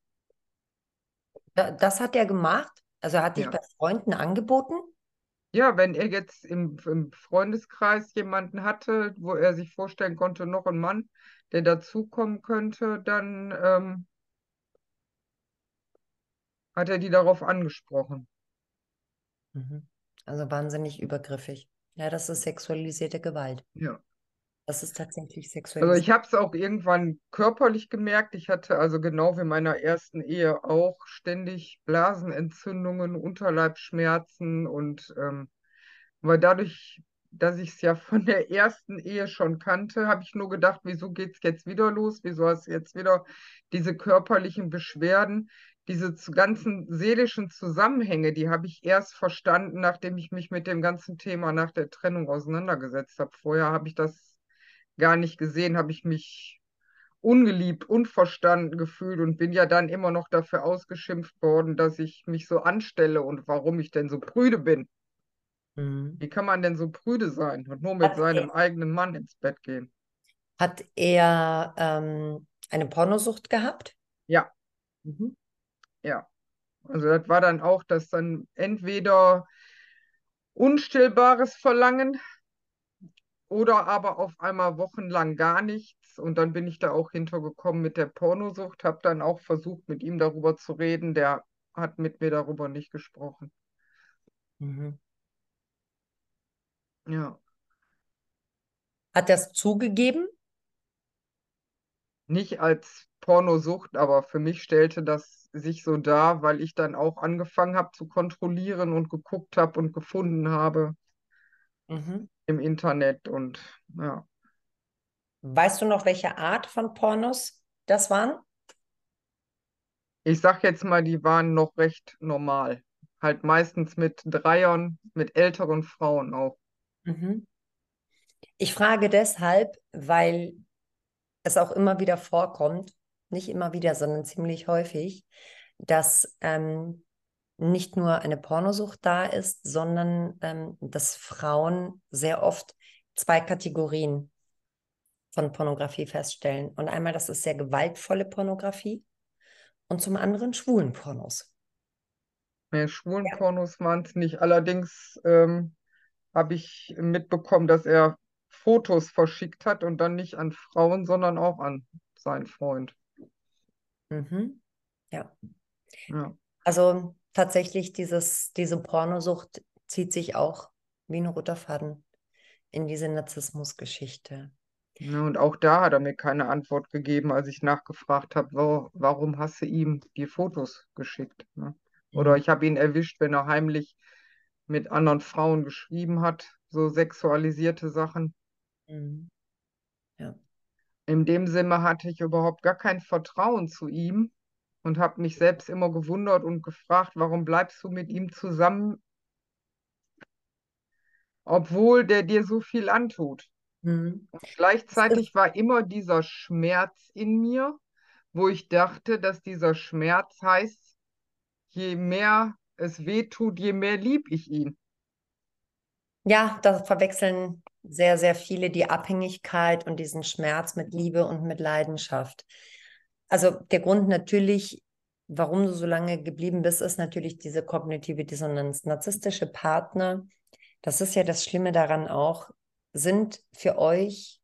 Da- Das hat er gemacht? Also er hat dich Ja. bei Freunden angeboten? Ja, wenn er jetzt im, im Freundeskreis jemanden hatte, wo er sich vorstellen konnte, noch ein Mann, der dazukommen könnte, dann ähm, hat er die darauf angesprochen. Mhm. Also wahnsinnig übergriffig. Ja, das ist sexualisierte Gewalt. Ja. Das ist tatsächlich Also sexualisiert. ich habe es auch irgendwann körperlich gemerkt. Ich hatte also genau wie in meiner ersten Ehe auch ständig Blasenentzündungen, Unterleibsschmerzen und ähm, war dadurch dass ich es ja von der ersten Ehe schon kannte, habe ich nur gedacht, wieso geht es jetzt wieder los? Wieso hast du jetzt wieder diese körperlichen Beschwerden? Diese ganzen seelischen Zusammenhänge, die habe ich erst verstanden, nachdem ich mich mit dem ganzen Thema nach der Trennung auseinandergesetzt habe. Vorher habe ich das gar nicht gesehen, habe ich mich ungeliebt, unverstanden gefühlt und bin ja dann immer noch dafür ausgeschimpft worden, dass ich mich so anstelle und warum ich denn so prüde bin. Mhm. Wie kann man denn so prüde sein und nur mit Hat seinem er, eigenen Mann ins Bett gehen? hat er ähm, eine Pornosucht gehabt? Ja, Mhm. ja. Also das war dann auch, dass dann entweder unstillbares Verlangen oder aber auf einmal wochenlang gar nichts. Und dann bin ich da auch hintergekommen mit der Pornosucht, habe dann auch versucht, mit ihm darüber zu reden. Der hat mit mir darüber nicht gesprochen. Mhm. Ja, Hat er es zugegeben? nicht als Pornosucht, aber für mich stellte das sich so dar, weil ich dann auch angefangen habe zu kontrollieren und geguckt habe und gefunden habe Mhm. Im Internet und ja. Weißt du noch, welche Art von Pornos das waren? Ich sag jetzt mal, die waren noch recht normal. Halt meistens mit Dreiern, mit älteren Frauen auch. Mhm. Ich frage deshalb, weil es auch immer wieder vorkommt, nicht immer wieder, sondern ziemlich häufig, dass ähm, nicht nur eine Pornosucht da ist, sondern ähm, dass Frauen sehr oft zwei Kategorien von Pornografie feststellen. Und einmal, das ist sehr gewaltvolle Pornografie und zum anderen schwulen Pornos. Nee, schwulen Pornos waren es nicht. Allerdings ähm, habe ich mitbekommen, dass er Fotos verschickt hat und dann nicht an Frauen, sondern auch an seinen Freund. Mhm. Ja. Ja. Also tatsächlich, dieses, diese Pornosucht zieht sich auch wie ein roter Faden in diese Narzissmusgeschichte. Ja, und auch da hat er mir keine Antwort gegeben, als ich nachgefragt habe, wa warum hast du ihm die Fotos geschickt? Ne? Oder Mhm. ich habe ihn erwischt, wenn er heimlich mit anderen Frauen geschrieben hat, so sexualisierte Sachen. Mhm. Ja. In dem Sinne hatte ich überhaupt gar kein Vertrauen zu ihm und habe mich selbst immer gewundert und gefragt, warum bleibst du mit ihm zusammen, obwohl der dir so viel antut? Mhm. Und gleichzeitig war immer dieser Schmerz in mir, wo ich dachte, dass dieser Schmerz heißt, je mehr es weh tut, je mehr lieb ich ihn. ja, da verwechseln sehr, sehr viele die Abhängigkeit und diesen Schmerz mit Liebe und mit Leidenschaft. Also der Grund natürlich, warum du so lange geblieben bist, ist natürlich diese kognitive Dissonanz. Narzisstische Partner, das ist ja das Schlimme daran auch, sind für euch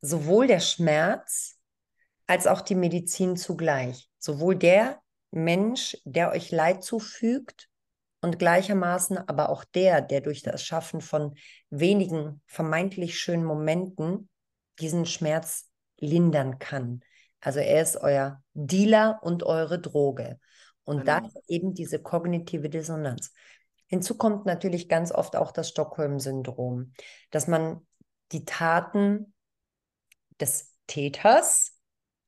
sowohl der Schmerz als auch die Medizin zugleich. Sowohl der Mensch, der euch Leid zufügt und gleichermaßen aber auch der, der durch das Schaffen von wenigen vermeintlich schönen Momenten diesen Schmerz lindern kann. Also er ist euer Dealer und eure Droge. Und da Genau. ist eben diese kognitive Dissonanz. Hinzu kommt natürlich ganz oft auch das Stockholm-Syndrom, dass man die Taten des Täters,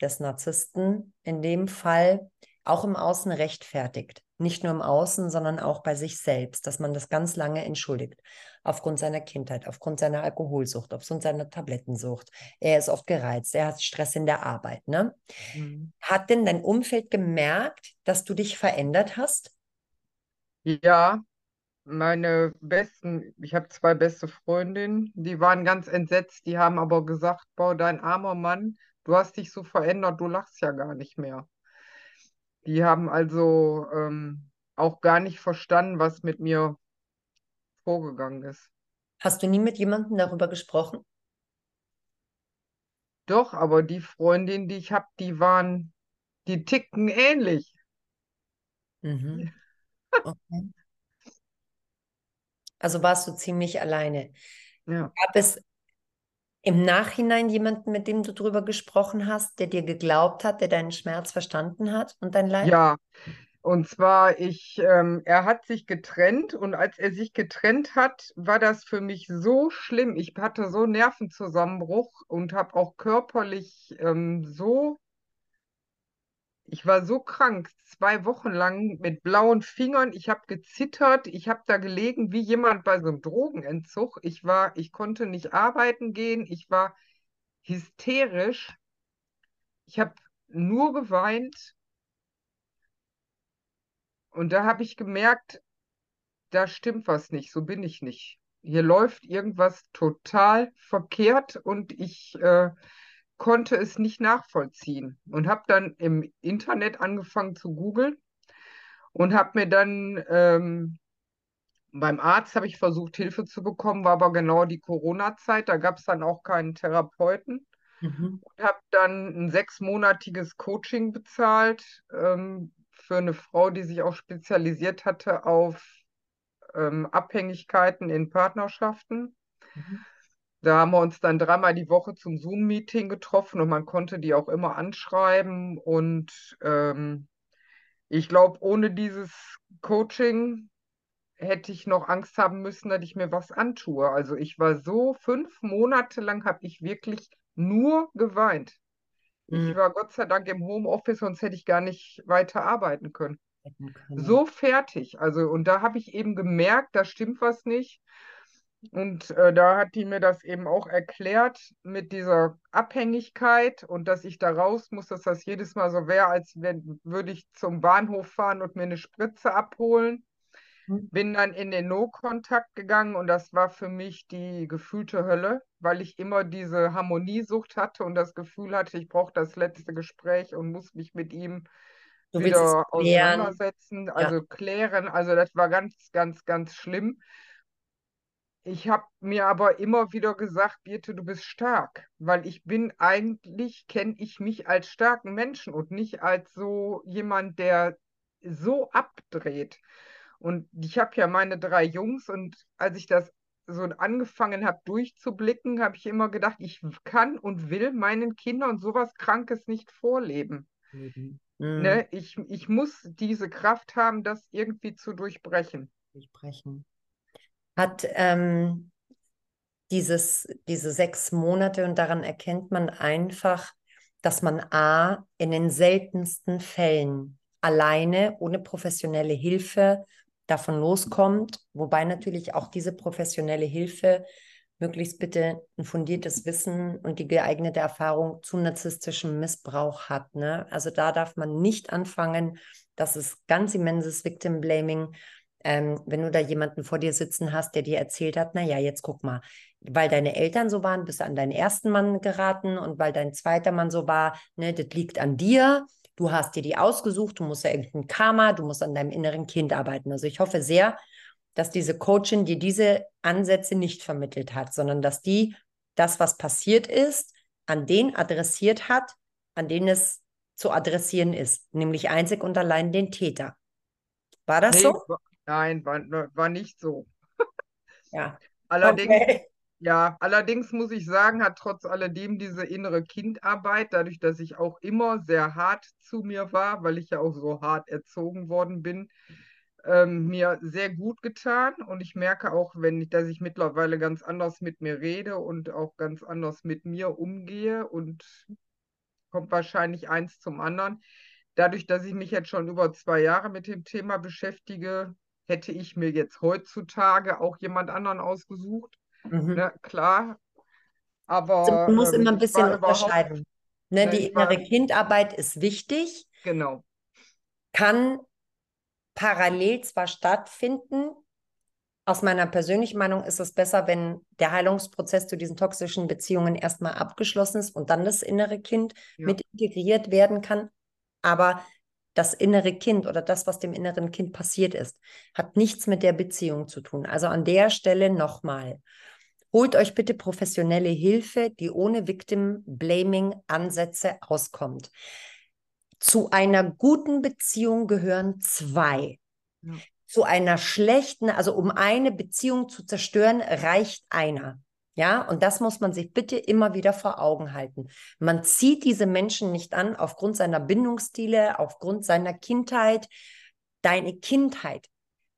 des Narzissten in dem Fall, auch im Außen rechtfertigt. Nicht nur im Außen, sondern auch bei sich selbst, dass man das ganz lange entschuldigt. Aufgrund seiner Kindheit, aufgrund seiner Alkoholsucht, aufgrund seiner Tablettensucht. Er ist oft gereizt, er hat Stress in der Arbeit. Ne? Mhm. Hat denn dein Umfeld gemerkt, dass du dich verändert hast? Ja, meine besten, ich habe zwei beste Freundinnen, die waren ganz entsetzt, die haben aber gesagt, boah, dein armer Mann, du hast dich so verändert, du lachst ja gar nicht mehr. Die haben also ähm, auch gar nicht verstanden, was mit mir vorgegangen ist. Hast du nie mit jemandem darüber gesprochen? Doch, aber die Freundinnen, die ich habe, die waren, die ticken ähnlich. Mhm. Okay. Also warst du ziemlich alleine. Ja. Gab es im Nachhinein jemanden, mit dem du darüber gesprochen hast, der dir geglaubt hat, der deinen Schmerz verstanden hat und dein Leid? Ja, Und zwar, ich, ähm, er hat sich getrennt und als er sich getrennt hat, war das für mich so schlimm. Ich hatte so Nervenzusammenbruch und habe auch körperlich ähm, so, ich war so krank, zwei Wochen lang mit blauen Fingern. Ich habe gezittert, ich habe da gelegen wie jemand bei so einem Drogenentzug. Ich war, ich konnte nicht arbeiten gehen, ich war hysterisch. Ich habe nur geweint und da habe ich gemerkt, da stimmt was nicht, so bin ich nicht. Hier läuft irgendwas total verkehrt und ich äh, konnte es nicht nachvollziehen und habe dann im Internet angefangen zu googeln und habe mir dann ähm, beim Arzt habe ich versucht, Hilfe zu bekommen, war aber genau die Corona-Zeit, da gab es dann auch keinen Therapeuten. Mhm. Und habe dann ein sechsmonatiges Coaching bezahlt ähm, für eine Frau, die sich auch spezialisiert hatte auf ähm, Abhängigkeiten in Partnerschaften. Mhm. Da haben wir uns dann dreimal die Woche zum Zoom-Meeting getroffen und man konnte die auch immer anschreiben. Und ähm, ich glaube, ohne dieses Coaching hätte ich noch Angst haben müssen, dass ich mir was antue. Also ich war so, fünf Monate lang habe ich wirklich nur geweint. Ich Mhm. war Gott sei Dank im Homeoffice, sonst hätte ich gar nicht weiter arbeiten können. Können. So fertig. Also, und da habe ich eben gemerkt, da stimmt was nicht. Und äh, da hat die mir das eben auch erklärt mit dieser Abhängigkeit und dass ich da raus muss, dass das jedes Mal so wäre, als wenn würde ich zum Bahnhof fahren und mir eine Spritze abholen. Mhm. Bin dann in den No-Kontakt gegangen und das war für mich die gefühlte Hölle, weil ich immer diese Harmoniesucht hatte und das Gefühl hatte, ich brauche das letzte Gespräch und muss mich mit ihm wieder auseinandersetzen, Ja. also klären. Also das war ganz, ganz, ganz schlimm. Ich habe mir aber immer wieder gesagt, Birte, du bist stark, weil ich bin eigentlich, kenne ich mich als starken Menschen und nicht als so jemand, der so abdreht. Und ich habe ja meine drei Jungs und als ich das so angefangen habe durchzublicken, habe ich immer gedacht, ich kann und will meinen Kindern sowas Krankes nicht vorleben. Mhm. Ne? Ich, ich muss diese Kraft haben, das irgendwie zu durchbrechen. Sprechen. Hat ähm, dieses, diese sechs Monate und daran erkennt man einfach, dass man A, in den seltensten Fällen alleine, ohne professionelle Hilfe davon loskommt, wobei natürlich auch diese professionelle Hilfe möglichst bitte ein fundiertes Wissen und die geeignete Erfahrung zu narzisstischem Missbrauch hat. Ne? Also da darf man nicht anfangen, das ist ganz immenses Victim Blaming. Ähm, wenn du da jemanden vor dir sitzen hast, der dir erzählt hat, naja, jetzt guck mal, weil deine Eltern so waren, bist du an deinen ersten Mann geraten und weil dein zweiter Mann so war, ne, das liegt an dir. Du hast dir die ausgesucht, du musst ja irgendein Karma, du musst an deinem inneren Kind arbeiten. Also ich hoffe sehr, dass diese Coachin dir diese Ansätze nicht vermittelt hat, sondern dass die das, was passiert ist, an den adressiert hat, an den es zu adressieren ist, nämlich einzig und allein den Täter. War das Nee, so? Nein, war, war nicht so. Ja. Allerdings, Okay. ja, allerdings muss ich sagen, hat trotz alledem diese innere Kindarbeit, dadurch, dass ich auch immer sehr hart zu mir war, weil ich ja auch so hart erzogen worden bin, ähm, mir sehr gut getan. Und ich merke auch, wenn ich, dass ich mittlerweile ganz anders mit mir rede und auch ganz anders mit mir umgehe und kommt wahrscheinlich eins zum anderen. Dadurch, dass ich mich jetzt schon über zwei Jahre mit dem Thema beschäftige, hätte ich mir jetzt heutzutage auch jemand anderen ausgesucht. Mhm. Ne, klar. Also Aber man muss ähm, immer ein bisschen unterscheiden. Ne, ne, die ich war, innere Kindarbeit ist wichtig, genau, kann parallel zwar stattfinden. Aus meiner persönlichen Meinung ist es besser, wenn der Heilungsprozess zu diesen toxischen Beziehungen erstmal abgeschlossen ist und dann das innere Kind ja. mit integriert werden kann. Aber das innere Kind oder das, was dem inneren Kind passiert ist, hat nichts mit der Beziehung zu tun. Also an der Stelle nochmal. Holt euch bitte professionelle Hilfe, die ohne Victim-Blaming-Ansätze auskommt. Zu einer guten Beziehung gehören zwei. Ja. Zu einer schlechten, also um eine Beziehung zu zerstören, reicht einer. Ja, und das muss man sich bitte immer wieder vor Augen halten. Man zieht diese Menschen nicht an aufgrund seiner Bindungsstile, aufgrund seiner Kindheit. deine Kindheit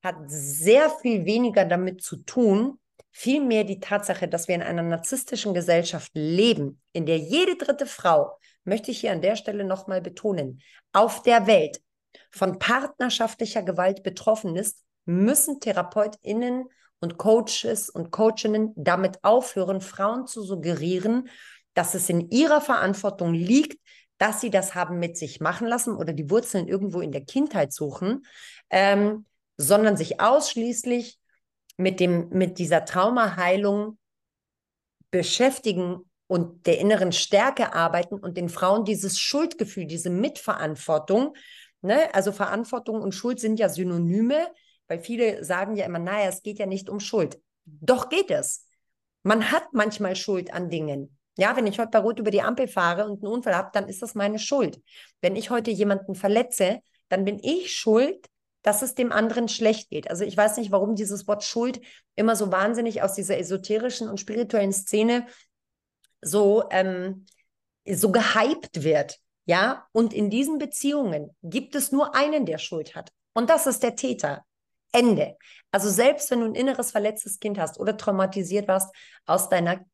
hat sehr viel weniger damit zu tun, vielmehr die Tatsache, dass wir in einer narzisstischen Gesellschaft leben, in der jede dritte Frau, möchte ich hier an der Stelle nochmal betonen, auf der Welt von partnerschaftlicher Gewalt betroffen ist, müssen TherapeutInnen und Coaches und Coachinnen damit aufhören, Frauen zu suggerieren, dass es in ihrer Verantwortung liegt, dass sie das haben mit sich machen lassen oder die Wurzeln irgendwo in der Kindheit suchen, ähm, sondern sich ausschließlich mit, dem, mit dieser Traumaheilung beschäftigen und der inneren Stärke arbeiten und den Frauen dieses Schuldgefühl, diese Mitverantwortung, ne, also Verantwortung und Schuld sind ja Synonyme, weil viele sagen ja immer, naja, es geht ja nicht um Schuld. Doch geht es. Man hat manchmal Schuld an Dingen. Ja, wenn ich heute bei Rot über die Ampel fahre und einen Unfall habe, dann ist das meine Schuld. Wenn ich heute jemanden verletze, dann bin ich schuld, dass es dem anderen schlecht geht. Also ich weiß nicht, warum dieses Wort Schuld immer so wahnsinnig aus dieser esoterischen und spirituellen Szene so, ähm, so gehypt wird. Ja, und in diesen Beziehungen gibt es nur einen, der Schuld hat. Und das ist der Täter. Ende. Also selbst wenn du ein inneres verletztes Kind hast oder traumatisiert warst aus deiner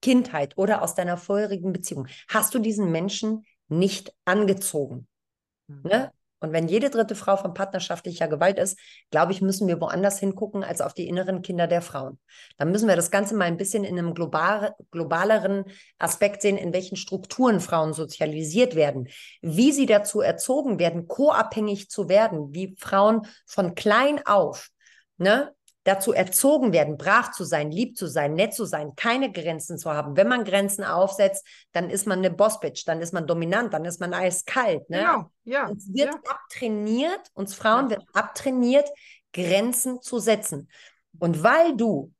Kindheit oder aus deiner vorherigen Beziehung, hast du diesen Menschen nicht angezogen. Ne? Und wenn jede dritte Frau von partnerschaftlicher Gewalt ist, glaube ich, müssen wir woanders hingucken als auf die inneren Kinder der Frauen. Dann müssen wir das Ganze mal ein bisschen in einem global, globaleren Aspekt sehen, in welchen Strukturen Frauen sozialisiert werden, wie sie dazu erzogen werden, co-abhängig zu werden, wie Frauen von klein auf ne, dazu erzogen werden, brav zu sein, lieb zu sein, nett zu sein, keine Grenzen zu haben. Wenn man Grenzen aufsetzt, dann ist man eine Bossbitch, dann ist man dominant, dann ist man eiskalt. Ne? Genau, ja. Uns wird ja. abtrainiert, uns Frauen ja. wird abtrainiert, Grenzen zu setzen. Und weil du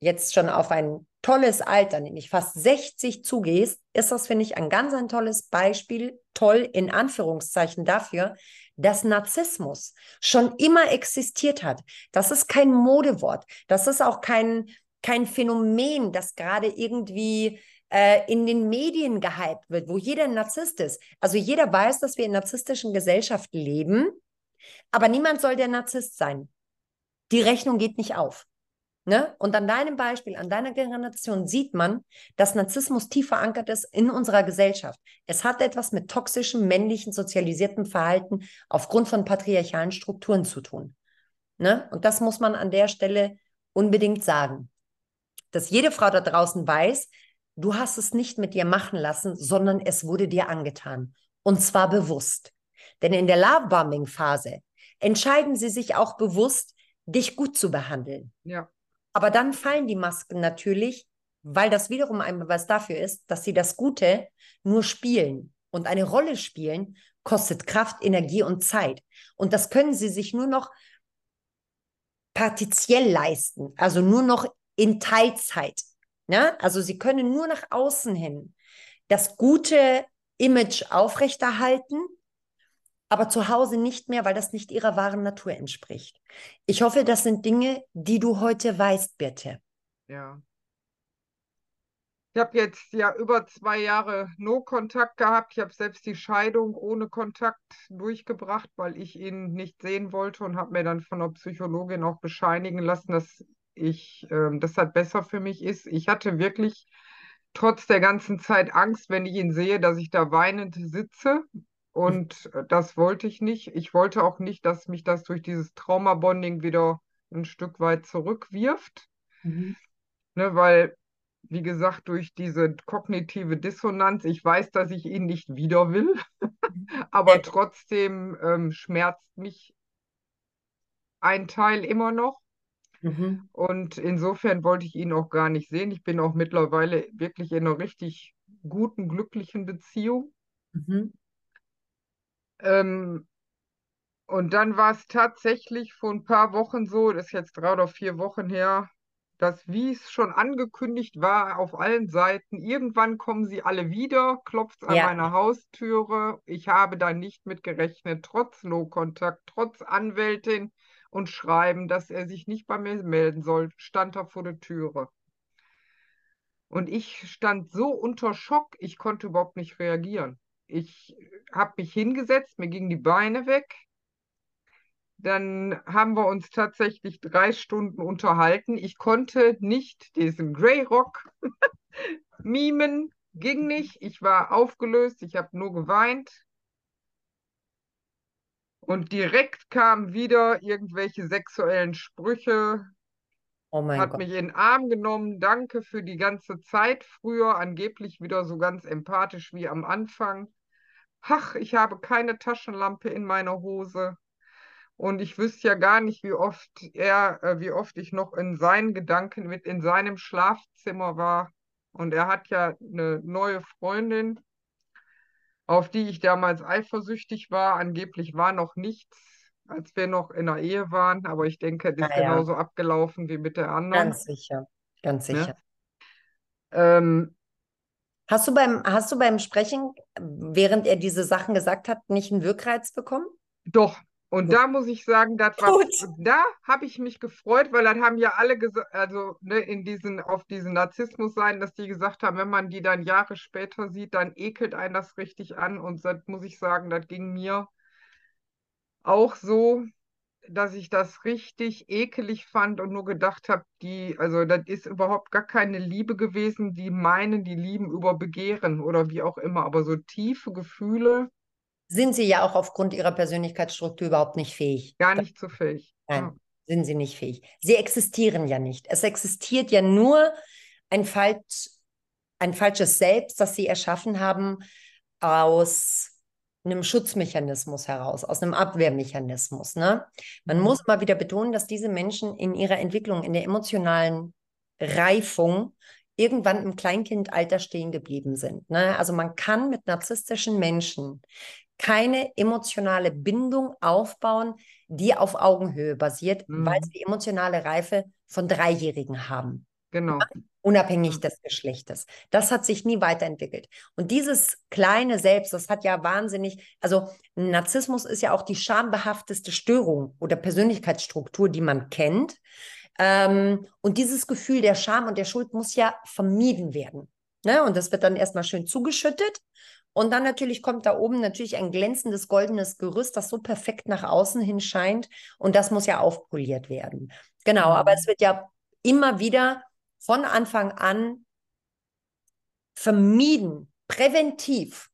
jetzt schon auf ein tolles Alter, nämlich fast 60 zugehst, ist das, finde ich, ein ganz ein tolles Beispiel, toll in Anführungszeichen dafür, dass Narzissmus schon immer existiert hat. Das ist kein Modewort. Das ist auch kein, kein Phänomen, das gerade irgendwie äh, in den Medien gehypt wird, wo jeder Narzisst ist. Also jeder weiß, dass wir in narzisstischen Gesellschaft leben, aber niemand soll der Narzisst sein. Die Rechnung geht nicht auf. Ne? Und an deinem Beispiel, an deiner Generation sieht man, dass Narzissmus tief verankert ist in unserer Gesellschaft. Es hat etwas mit toxischem, männlichen, sozialisiertem Verhalten aufgrund von patriarchalen Strukturen zu tun. Ne? Und das muss man an der Stelle unbedingt sagen. Dass jede Frau da draußen weiß, du hast es nicht mit dir machen lassen, sondern es wurde dir angetan. Und zwar bewusst. Denn in der Love-Bombing-Phase entscheiden sie sich auch bewusst, dich gut zu behandeln. Ja. Aber dann fallen die Masken natürlich, weil das wiederum ein Beweis dafür ist, dass sie das Gute nur spielen. Und eine Rolle spielen kostet Kraft, Energie und Zeit. Und das können sie sich nur noch partiziell leisten, also nur noch in Teilzeit. Ja? Also sie können nur nach außen hin das gute Image aufrechterhalten aber zu Hause nicht mehr, weil das nicht ihrer wahren Natur entspricht. Ich hoffe, das sind Dinge, die du heute weißt, bitte. Ja. Ich habe jetzt ja über zwei Jahre No-Kontakt gehabt. Ich habe selbst die Scheidung ohne Kontakt durchgebracht, weil ich ihn nicht sehen wollte und habe mir dann von der Psychologin auch bescheinigen lassen, dass ich äh, das halt besser für mich ist. Ich hatte wirklich trotz der ganzen Zeit Angst, wenn ich ihn sehe, dass ich da weinend sitze und äh, das wollte ich nicht. Ich wollte auch nicht, dass mich das durch dieses Trauma-Bonding wieder ein Stück weit zurückwirft. Mhm. Ne, weil, wie gesagt, durch diese kognitive Dissonanz, ich weiß, dass ich ihn nicht wieder will, aber trotzdem ähm, schmerzt mich ein Teil immer noch. Mhm. Und insofern wollte ich ihn auch gar nicht sehen. Ich bin auch mittlerweile wirklich in einer richtig guten, glücklichen Beziehung. Mhm. Ähm, und dann war es tatsächlich vor ein paar Wochen so, das ist jetzt drei oder vier Wochen her, dass, wie es schon angekündigt war, auf allen Seiten, irgendwann kommen sie alle wieder, klopft an Ja. meiner Haustüre. Ich habe da nicht mit gerechnet, trotz Low-Kontakt, trotz Anwältin und Schreiben, dass er sich nicht bei mir melden soll, stand er vor der Türe. Und ich stand so unter Schock, ich konnte überhaupt nicht reagieren. Ich habe mich hingesetzt, mir gingen die Beine weg. Dann haben wir uns tatsächlich drei Stunden unterhalten. Ich konnte nicht diesen Greyrock mimen, ging nicht. Ich war aufgelöst, ich habe nur geweint. Und direkt kamen wieder irgendwelche sexuellen Sprüche. Oh mein Hat Gott. mich in den Arm genommen. Danke für die ganze Zeit früher. Angeblich wieder so ganz empathisch wie am Anfang. Ach, ich habe keine Taschenlampe in meiner Hose. Und ich wüsste ja gar nicht, wie oft er, äh, wie oft ich noch in seinen Gedanken mit in seinem Schlafzimmer war. Und er hat ja eine neue Freundin, auf die ich damals eifersüchtig war. Angeblich war noch nichts, als wir noch in der Ehe waren. Aber ich denke, das ist Naja, genauso abgelaufen wie mit der anderen. ganz sicher. Ganz Ne? sicher. Ähm, Hast du beim, hast du beim Sprechen, während er diese Sachen gesagt hat, nicht einen Wirkreiz bekommen? Doch, und Gut. da muss ich sagen, das war, Gut. da habe ich mich gefreut, weil dann haben ja alle gesagt, also ne, in diesen, auf diesen Narzissmus sein, dass die gesagt haben, wenn man die dann Jahre später sieht, dann ekelt einen das richtig an. Und das muss ich sagen, das ging mir auch so, dass ich das richtig ekelig fand und nur gedacht habe, die, also das ist überhaupt gar keine Liebe gewesen, die meinen, die lieben über Begehren oder wie auch immer, aber so tiefe Gefühle Sind sie ja auch aufgrund ihrer Persönlichkeitsstruktur überhaupt nicht fähig. gar nicht so fähig. Nein, Ja. sind sie nicht fähig. Sie existieren ja nicht. Es existiert ja nur ein, falsch, ein falsches Selbst, das sie erschaffen haben aus einem Schutzmechanismus heraus, aus einem Abwehrmechanismus. Ne? Man Mhm. muss mal wieder betonen, dass diese Menschen in ihrer Entwicklung, in der emotionalen Reifung irgendwann im Kleinkindalter stehen geblieben sind. Ne? Also man kann mit narzisstischen Menschen keine emotionale Bindung aufbauen, die auf Augenhöhe basiert, weil Mhm. sie die emotionale Reife von Dreijährigen haben, Genau. unabhängig des Geschlechtes. Das hat sich nie weiterentwickelt. Und dieses kleine Selbst, das hat ja wahnsinnig, also Narzissmus ist ja auch die schambehafteste Störung oder Persönlichkeitsstruktur, die man kennt. Ähm, und dieses Gefühl der Scham und der Schuld muss ja vermieden werden. Ne? Und das wird dann erstmal schön zugeschüttet. Und dann natürlich kommt da oben natürlich ein glänzendes goldenes Gerüst, das so perfekt nach außen hin scheint. Und das muss ja aufpoliert werden. Genau, aber Mhm. es wird ja immer wieder von Anfang an vermieden, präventiv,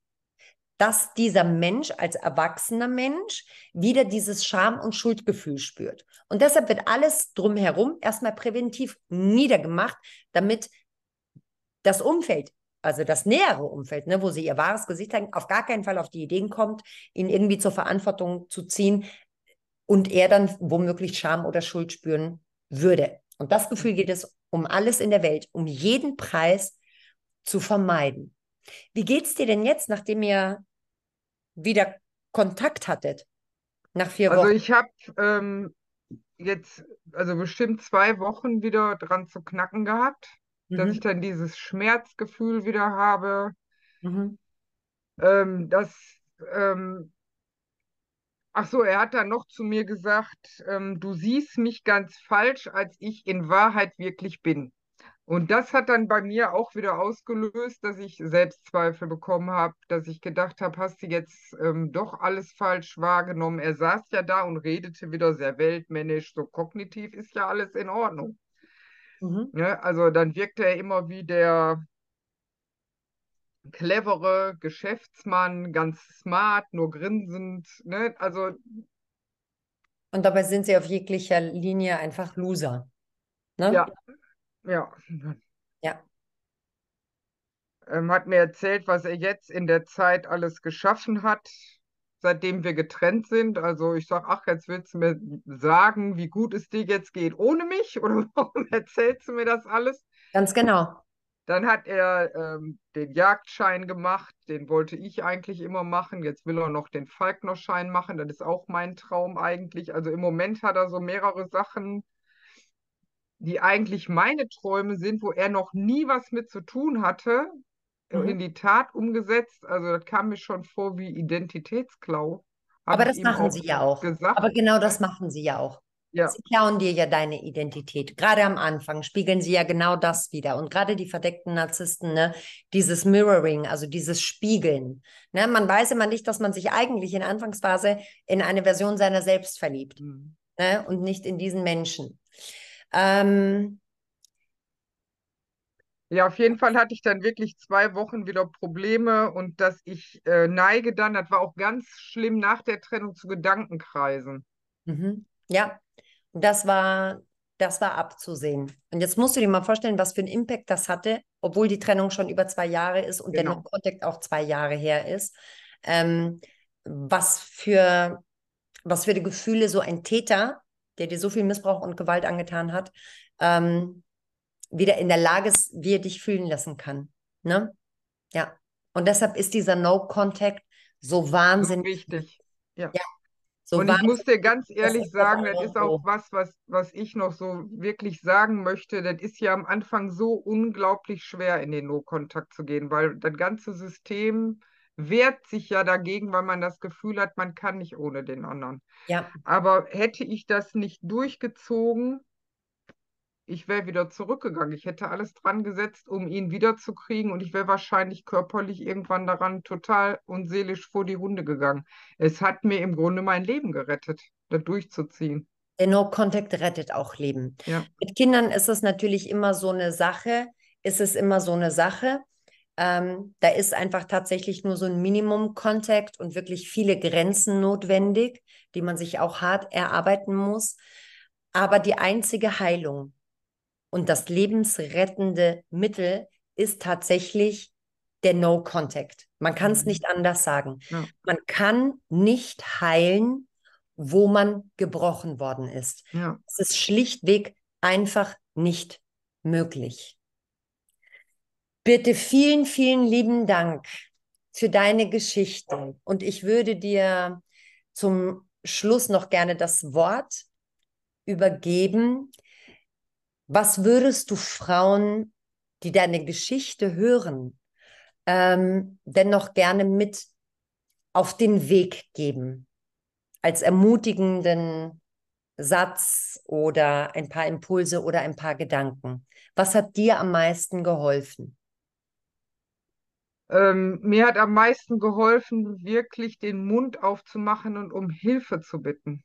dass dieser Mensch als erwachsener Mensch wieder dieses Scham- und Schuldgefühl spürt. Und deshalb wird alles drumherum erstmal präventiv niedergemacht, damit das Umfeld, also das nähere Umfeld, ne, wo sie ihr wahres Gesicht zeigen, auf gar keinen Fall auf die Ideen kommt, ihn irgendwie zur Verantwortung zu ziehen und er dann womöglich Scham oder Schuld spüren würde. Und das Gefühl geht es um alles in der Welt, um jeden Preis zu vermeiden. Wie geht's dir denn jetzt, nachdem ihr wieder Kontakt hattet? Nach vier Also Wochen. ich habe ähm, jetzt also bestimmt zwei Wochen wieder dran zu knacken gehabt, dass ich Mhm. dann dieses Schmerzgefühl wieder habe, Mhm. ähm, dass ähm, ach so, er hat dann noch zu mir gesagt, ähm, du siehst mich ganz falsch, als ich in Wahrheit wirklich bin. Und das hat dann bei mir auch wieder ausgelöst, dass ich Selbstzweifel bekommen habe, dass ich gedacht habe, hast du jetzt ähm, doch alles falsch wahrgenommen? Er saß ja da und redete wieder sehr weltmännisch, so kognitiv ist ja alles in Ordnung. Mhm. Ne? Also dann wirkte er immer wie der clevere Geschäftsmann, ganz smart, nur grinsend. Ne? Also Und dabei sind sie auf jeglicher Linie einfach Loser. Ne? ja, ja. Ja. ähm, hat mir erzählt, was er jetzt in der Zeit alles geschaffen hat, seitdem wir getrennt sind. Also ich sage, ach, jetzt willst du mir sagen, wie gut es dir jetzt geht ohne mich? Oder warum erzählst du mir das alles? Ganz genau. Dann hat er ähm, den Jagdschein gemacht, den wollte ich eigentlich immer machen. Jetzt will er noch den Falknerschein machen, das ist auch mein Traum eigentlich. Also im Moment hat er so mehrere Sachen, die eigentlich meine Träume sind, wo er noch nie was mit zu tun hatte, Mhm. in die Tat umgesetzt. Also das kam mir schon vor wie Identitätsklau, Aber das machen sie ja auch. gesagt. Aber genau das machen sie ja auch. Ja. Sie klauen dir ja deine Identität. Gerade am Anfang spiegeln sie ja genau das wieder. Und gerade die verdeckten Narzissten, ne, dieses Mirroring, also dieses Spiegeln. Ne, man weiß immer nicht, dass man sich eigentlich in der Anfangsphase in eine Version seiner selbst verliebt Mhm. ne, und nicht in diesen Menschen. Ähm, Ja, auf jeden Fall hatte ich dann wirklich zwei Wochen wieder Probleme und dass ich äh, neige dann, das war auch ganz schlimm nach der Trennung zu Gedankenkreisen. mhm. Ja, das war, das war abzusehen. Und jetzt musst du dir mal vorstellen, was für einen Impact das hatte, obwohl die Trennung schon über zwei Jahre ist und der Genau. No-Contact auch zwei Jahre her ist. Ähm, was für, was für die Gefühle so ein Täter, der dir so viel Missbrauch und Gewalt angetan hat, ähm, wieder in der Lage ist, wie er dich fühlen lassen kann. Ne? Ja. Und deshalb ist dieser No-Contact so So wahnsinnig, wichtig. Ja. So Und ich muss dir ganz ehrlich das sagen, das ist auch was, was, was ich noch so wirklich sagen möchte. Das ist ja am Anfang so unglaublich schwer, in den No-Kontakt zu gehen, weil das ganze System wehrt sich ja dagegen, weil man das Gefühl hat, man kann nicht ohne den anderen. Ja, Aber hätte ich das nicht durchgezogen, ich wäre wieder zurückgegangen. Ich hätte alles dran gesetzt, um ihn wiederzukriegen und ich wäre wahrscheinlich körperlich irgendwann daran total und seelisch vor die Hunde gegangen. Es hat mir im Grunde mein Leben gerettet, da durchzuziehen. der No-Contact rettet auch Leben. Ja, Mit Kindern ist es natürlich immer so eine Sache, ist es immer so eine Sache. Ähm, da ist einfach tatsächlich nur so ein Minimum-Contact und wirklich viele Grenzen notwendig, die man sich auch hart erarbeiten muss. Aber die einzige Heilung und das lebensrettende Mittel ist tatsächlich der No-Contact. Man kann es Mhm. nicht anders sagen. ja, Man kann nicht heilen, wo man gebrochen worden ist. ja. Es ist schlichtweg einfach nicht möglich. Bitte vielen, vielen lieben Dank für deine Geschichte. Und ich würde dir zum Schluss noch gerne das Wort übergeben. Was würdest du Frauen, die deine Geschichte hören, ähm, dennoch gerne mit auf den Weg geben? Als ermutigenden Satz oder ein paar Impulse oder ein paar Gedanken. Was hat dir am meisten geholfen? Ähm, mir hat am meisten geholfen, wirklich den Mund aufzumachen und um Hilfe zu bitten.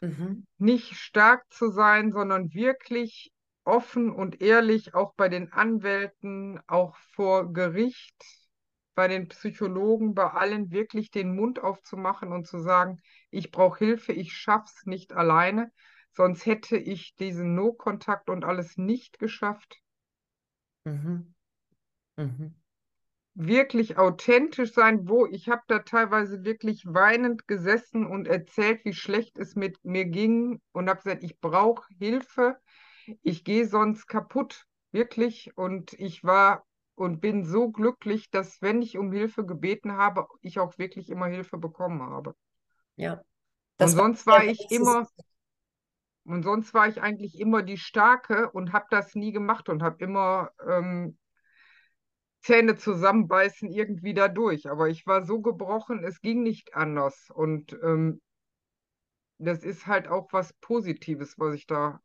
Mhm. Nicht stark zu sein, sondern wirklich offen und ehrlich, auch bei den Anwälten, auch vor Gericht, bei den Psychologen, bei allen wirklich den Mund aufzumachen und zu sagen, ich brauche Hilfe, ich schaff's nicht alleine, sonst hätte ich diesen No-Kontakt und alles nicht geschafft. Mhm. Mhm. wirklich authentisch sein, wo ich habe da teilweise wirklich weinend gesessen und erzählt, wie schlecht es mit mir ging und habe gesagt, ich brauche Hilfe, ich gehe sonst kaputt, wirklich. Und ich war und bin so glücklich, dass wenn ich um Hilfe gebeten habe, ich auch wirklich immer Hilfe bekommen habe. Ja. Und Das war sonst war der ich immer und sonst war ich eigentlich immer die Starke und habe das nie gemacht und habe immer ähm, Zähne zusammenbeißen irgendwie da durch. Aber ich war so gebrochen, es ging nicht anders. Und ähm, das ist halt auch was Positives, was ich da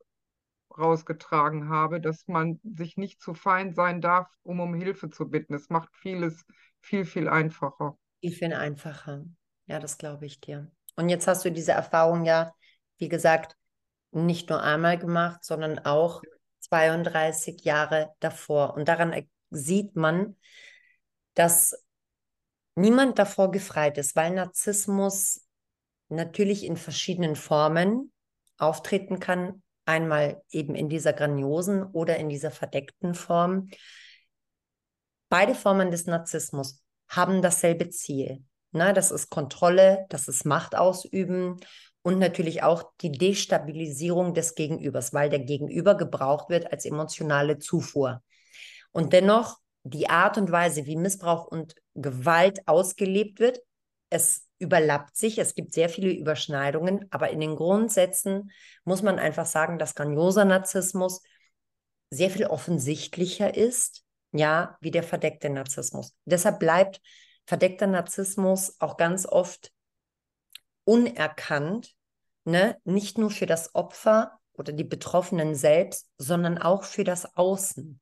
rausgetragen habe, dass man sich nicht zu fein sein darf, um um Hilfe zu bitten. Es macht vieles viel, viel einfacher. viel, viel einfacher. Ja, das glaube ich dir. Und jetzt hast du diese Erfahrung ja, wie gesagt, nicht nur einmal gemacht, sondern auch 32 Jahre davor. Und daran sieht man, dass niemand davor gefreit ist, weil Narzissmus natürlich in verschiedenen Formen auftreten kann. Einmal eben in dieser grandiosen oder in dieser verdeckten Form. Beide Formen des Narzissmus haben dasselbe Ziel. Ne? Das ist Kontrolle, das ist Macht ausüben und natürlich auch die Destabilisierung des Gegenübers, weil der Gegenüber gebraucht wird als emotionale Zufuhr. Und dennoch die Art und Weise, wie Missbrauch und Gewalt ausgelebt wird, es überlappt sich, es gibt sehr viele Überschneidungen, aber in den Grundsätzen muss man einfach sagen, dass grandioser Narzissmus sehr viel offensichtlicher ist, ja, wie der verdeckte Narzissmus. Deshalb bleibt verdeckter Narzissmus auch ganz oft unerkannt, ne, nicht nur für das Opfer oder die Betroffenen selbst, sondern auch für das Außen.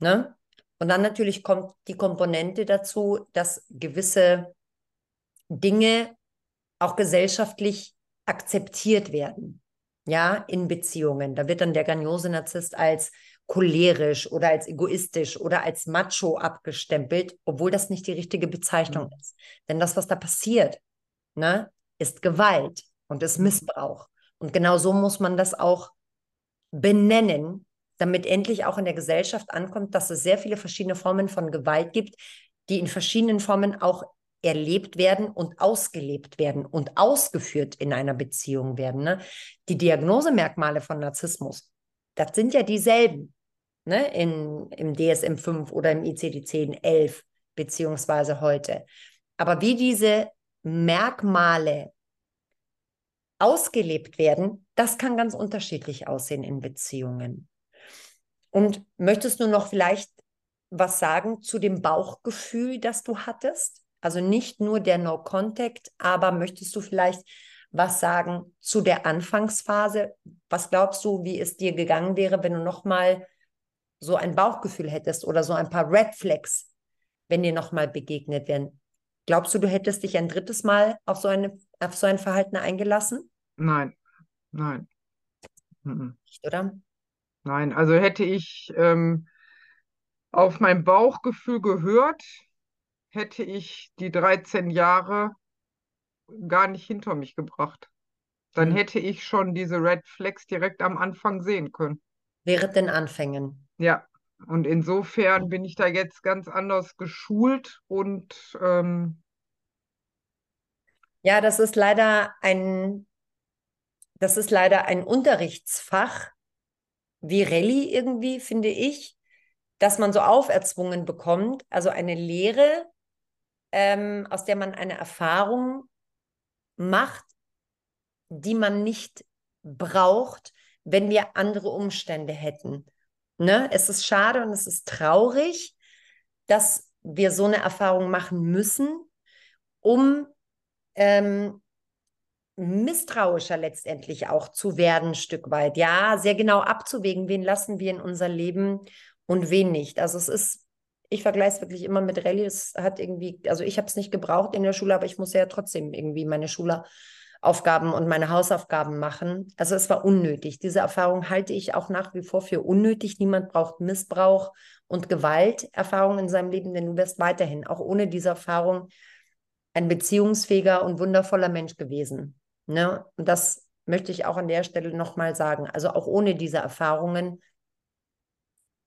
Ne? Und dann natürlich kommt die Komponente dazu, dass gewisse Dinge auch gesellschaftlich akzeptiert werden. Ja, in Beziehungen. Da wird dann der Ganyose-Narzisst als cholerisch oder als egoistisch oder als macho abgestempelt, obwohl das nicht die richtige Bezeichnung mhm. ist. Denn das, was da passiert, ne, ist Gewalt und ist mhm. Missbrauch. Und genau so muss man das auch benennen, damit endlich auch in der Gesellschaft ankommt, dass es sehr viele verschiedene Formen von Gewalt gibt, die in verschiedenen Formen auch erlebt werden und ausgelebt werden und ausgeführt in einer Beziehung werden. Ne? Die Diagnosemerkmale von Narzissmus, das sind ja dieselben ne? in, im DSM-5 oder im ICD-10, 11 beziehungsweise heute. Aber wie diese Merkmale ausgelebt werden, das kann ganz unterschiedlich aussehen in Beziehungen. Und möchtest du noch vielleicht was sagen zu dem Bauchgefühl, das du hattest? Also nicht nur der No-Contact, aber möchtest du vielleicht was sagen zu der Anfangsphase? Was glaubst du, wie es dir gegangen wäre, wenn du nochmal so ein Bauchgefühl hättest oder so ein paar Red Flags, wenn dir nochmal begegnet wären? Glaubst du, du hättest dich ein drittes Mal auf so, eine, auf so ein Verhalten eingelassen? Nein, nein. Nicht, oder? Nein, also hätte ich ähm, auf mein Bauchgefühl gehört, hätte ich die 13 Jahre gar nicht hinter mich gebracht. Dann hm. hätte ich schon diese Red Flags direkt am Anfang sehen können. Während den Anfängen. Ja, und insofern bin ich da jetzt ganz anders geschult und ähm, ja, das ist leider ein, das ist leider ein Unterrichtsfach, wie Rallye irgendwie, finde ich, dass man so auferzwungen bekommt, also eine Lehre, ähm, aus der man eine Erfahrung macht, die man nicht braucht, wenn wir andere Umstände hätten. Ne? Es ist schade und es ist traurig, dass wir so eine Erfahrung machen müssen, um ähm, misstrauischer letztendlich auch zu werden, ein Stück weit. Ja, sehr genau abzuwägen, wen lassen wir in unser Leben und wen nicht. Also es ist, ich vergleiche es wirklich immer mit Rallye. Es hat irgendwie, also ich habe es nicht gebraucht in der Schule, aber ich muss ja trotzdem irgendwie meine Schulaufgaben und meine Hausaufgaben machen. Also es war unnötig. Diese Erfahrung halte ich auch nach wie vor für unnötig. Niemand braucht Missbrauch und Gewalterfahrung in seinem Leben, denn du wirst weiterhin, auch ohne diese Erfahrung, ein beziehungsfähiger und wundervoller Mensch gewesen. Ne? Und das möchte ich auch an der Stelle nochmal sagen. Also auch ohne diese Erfahrungen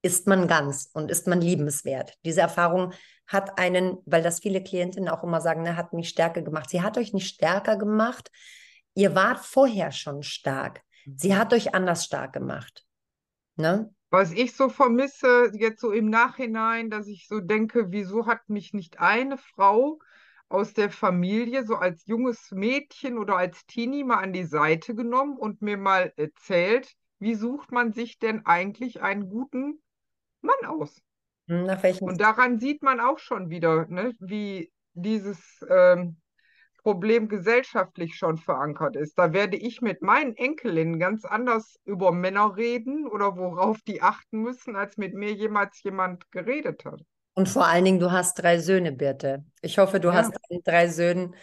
ist man ganz und ist man liebenswert. Diese Erfahrung hat einen, weil das viele Klientinnen auch immer sagen, ne, hat mich stärker gemacht. Sie hat euch nicht stärker gemacht. Ihr wart vorher schon stark. Sie mhm. hat euch anders stark gemacht. Ne? Was ich so vermisse, jetzt so im Nachhinein, dass ich so denke, wieso hat mich nicht eine Frau aus der Familie so als junges Mädchen oder als Teenie mal an die Seite genommen und mir mal erzählt, wie sucht man sich denn eigentlich einen guten Mann aus? Und daran sieht man auch schon wieder, ne, wie dieses ähm, Problem gesellschaftlich schon verankert ist. Da werde ich mit meinen Enkelinnen ganz anders über Männer reden oder worauf die achten müssen, als mit mir jemals jemand geredet hat. Und vor allen Dingen, du hast drei Söhne, Birte. Ich hoffe, du ja. hast drei Söhnen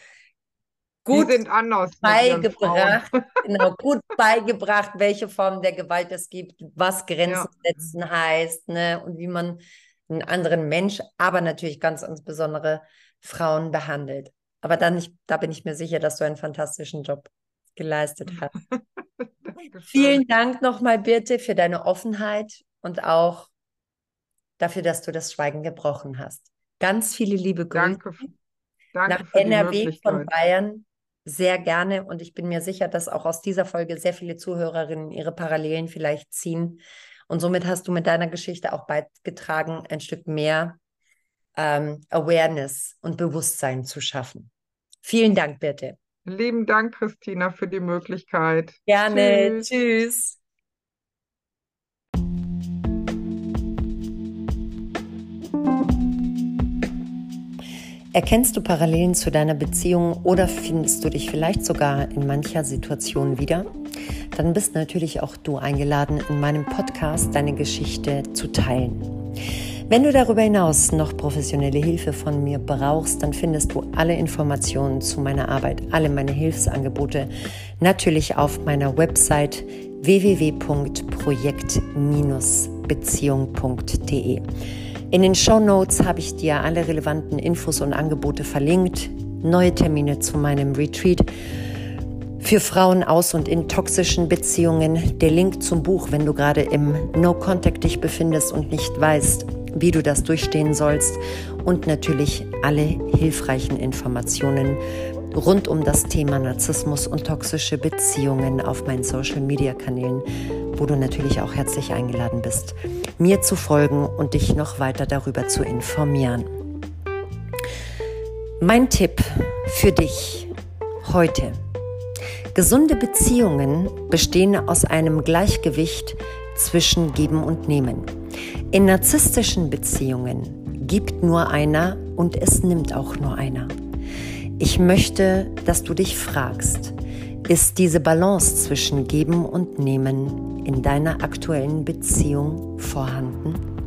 gut beigebracht, genau, gut beigebracht, welche Form der Gewalt es gibt, was Grenzen ja. setzen heißt, ne, und wie man einen anderen Mensch, aber natürlich ganz insbesondere Frauen behandelt. Aber dann ich, da bin ich mir sicher, dass du einen fantastischen Job geleistet hast. Vielen Dank nochmal, Birte, für deine Offenheit und auch dafür, dass du das Schweigen gebrochen hast. Ganz viele liebe Grüße. Danke, danke nach NRW von Bayern. Sehr gerne. Und ich bin mir sicher, dass auch aus dieser Folge sehr viele Zuhörerinnen ihre Parallelen vielleicht ziehen. Und somit hast du mit deiner Geschichte auch beigetragen, ein Stück mehr ähm, Awareness und Bewusstsein zu schaffen. Vielen Dank, bitte. Lieben Dank, Christina, für die Möglichkeit. Gerne. Tschüss. Tschüss. Erkennst du Parallelen zu deiner Beziehung oder findest du dich vielleicht sogar in mancher Situation wieder? Dann bist natürlich auch du eingeladen, in meinem Podcast deine Geschichte zu teilen. Wenn du darüber hinaus noch professionelle Hilfe von mir brauchst, dann findest du alle Informationen zu meiner Arbeit, alle meine Hilfsangebote natürlich auf meiner Website www.projekt-beziehung.de. In den Show Notes habe ich dir alle relevanten Infos und Angebote verlinkt, neue Termine zu meinem Retreat. Für Frauen aus und in toxischen Beziehungen, der Link zum Buch, wenn du gerade im No Contact dich befindest und nicht weißt, wie du das durchstehen sollst. Und natürlich alle hilfreichen Informationen rund um das Thema Narzissmus und toxische Beziehungen auf meinen Social-Media-Kanälen, wo du natürlich auch herzlich eingeladen bist, mir zu folgen und dich noch weiter darüber zu informieren. Mein Tipp für dich heute. Gesunde Beziehungen bestehen aus einem Gleichgewicht zwischen Geben und Nehmen. In narzisstischen Beziehungen gibt nur einer und es nimmt auch nur einer. Ich möchte, dass du dich fragst, ist diese Balance zwischen Geben und Nehmen in deiner aktuellen Beziehung vorhanden?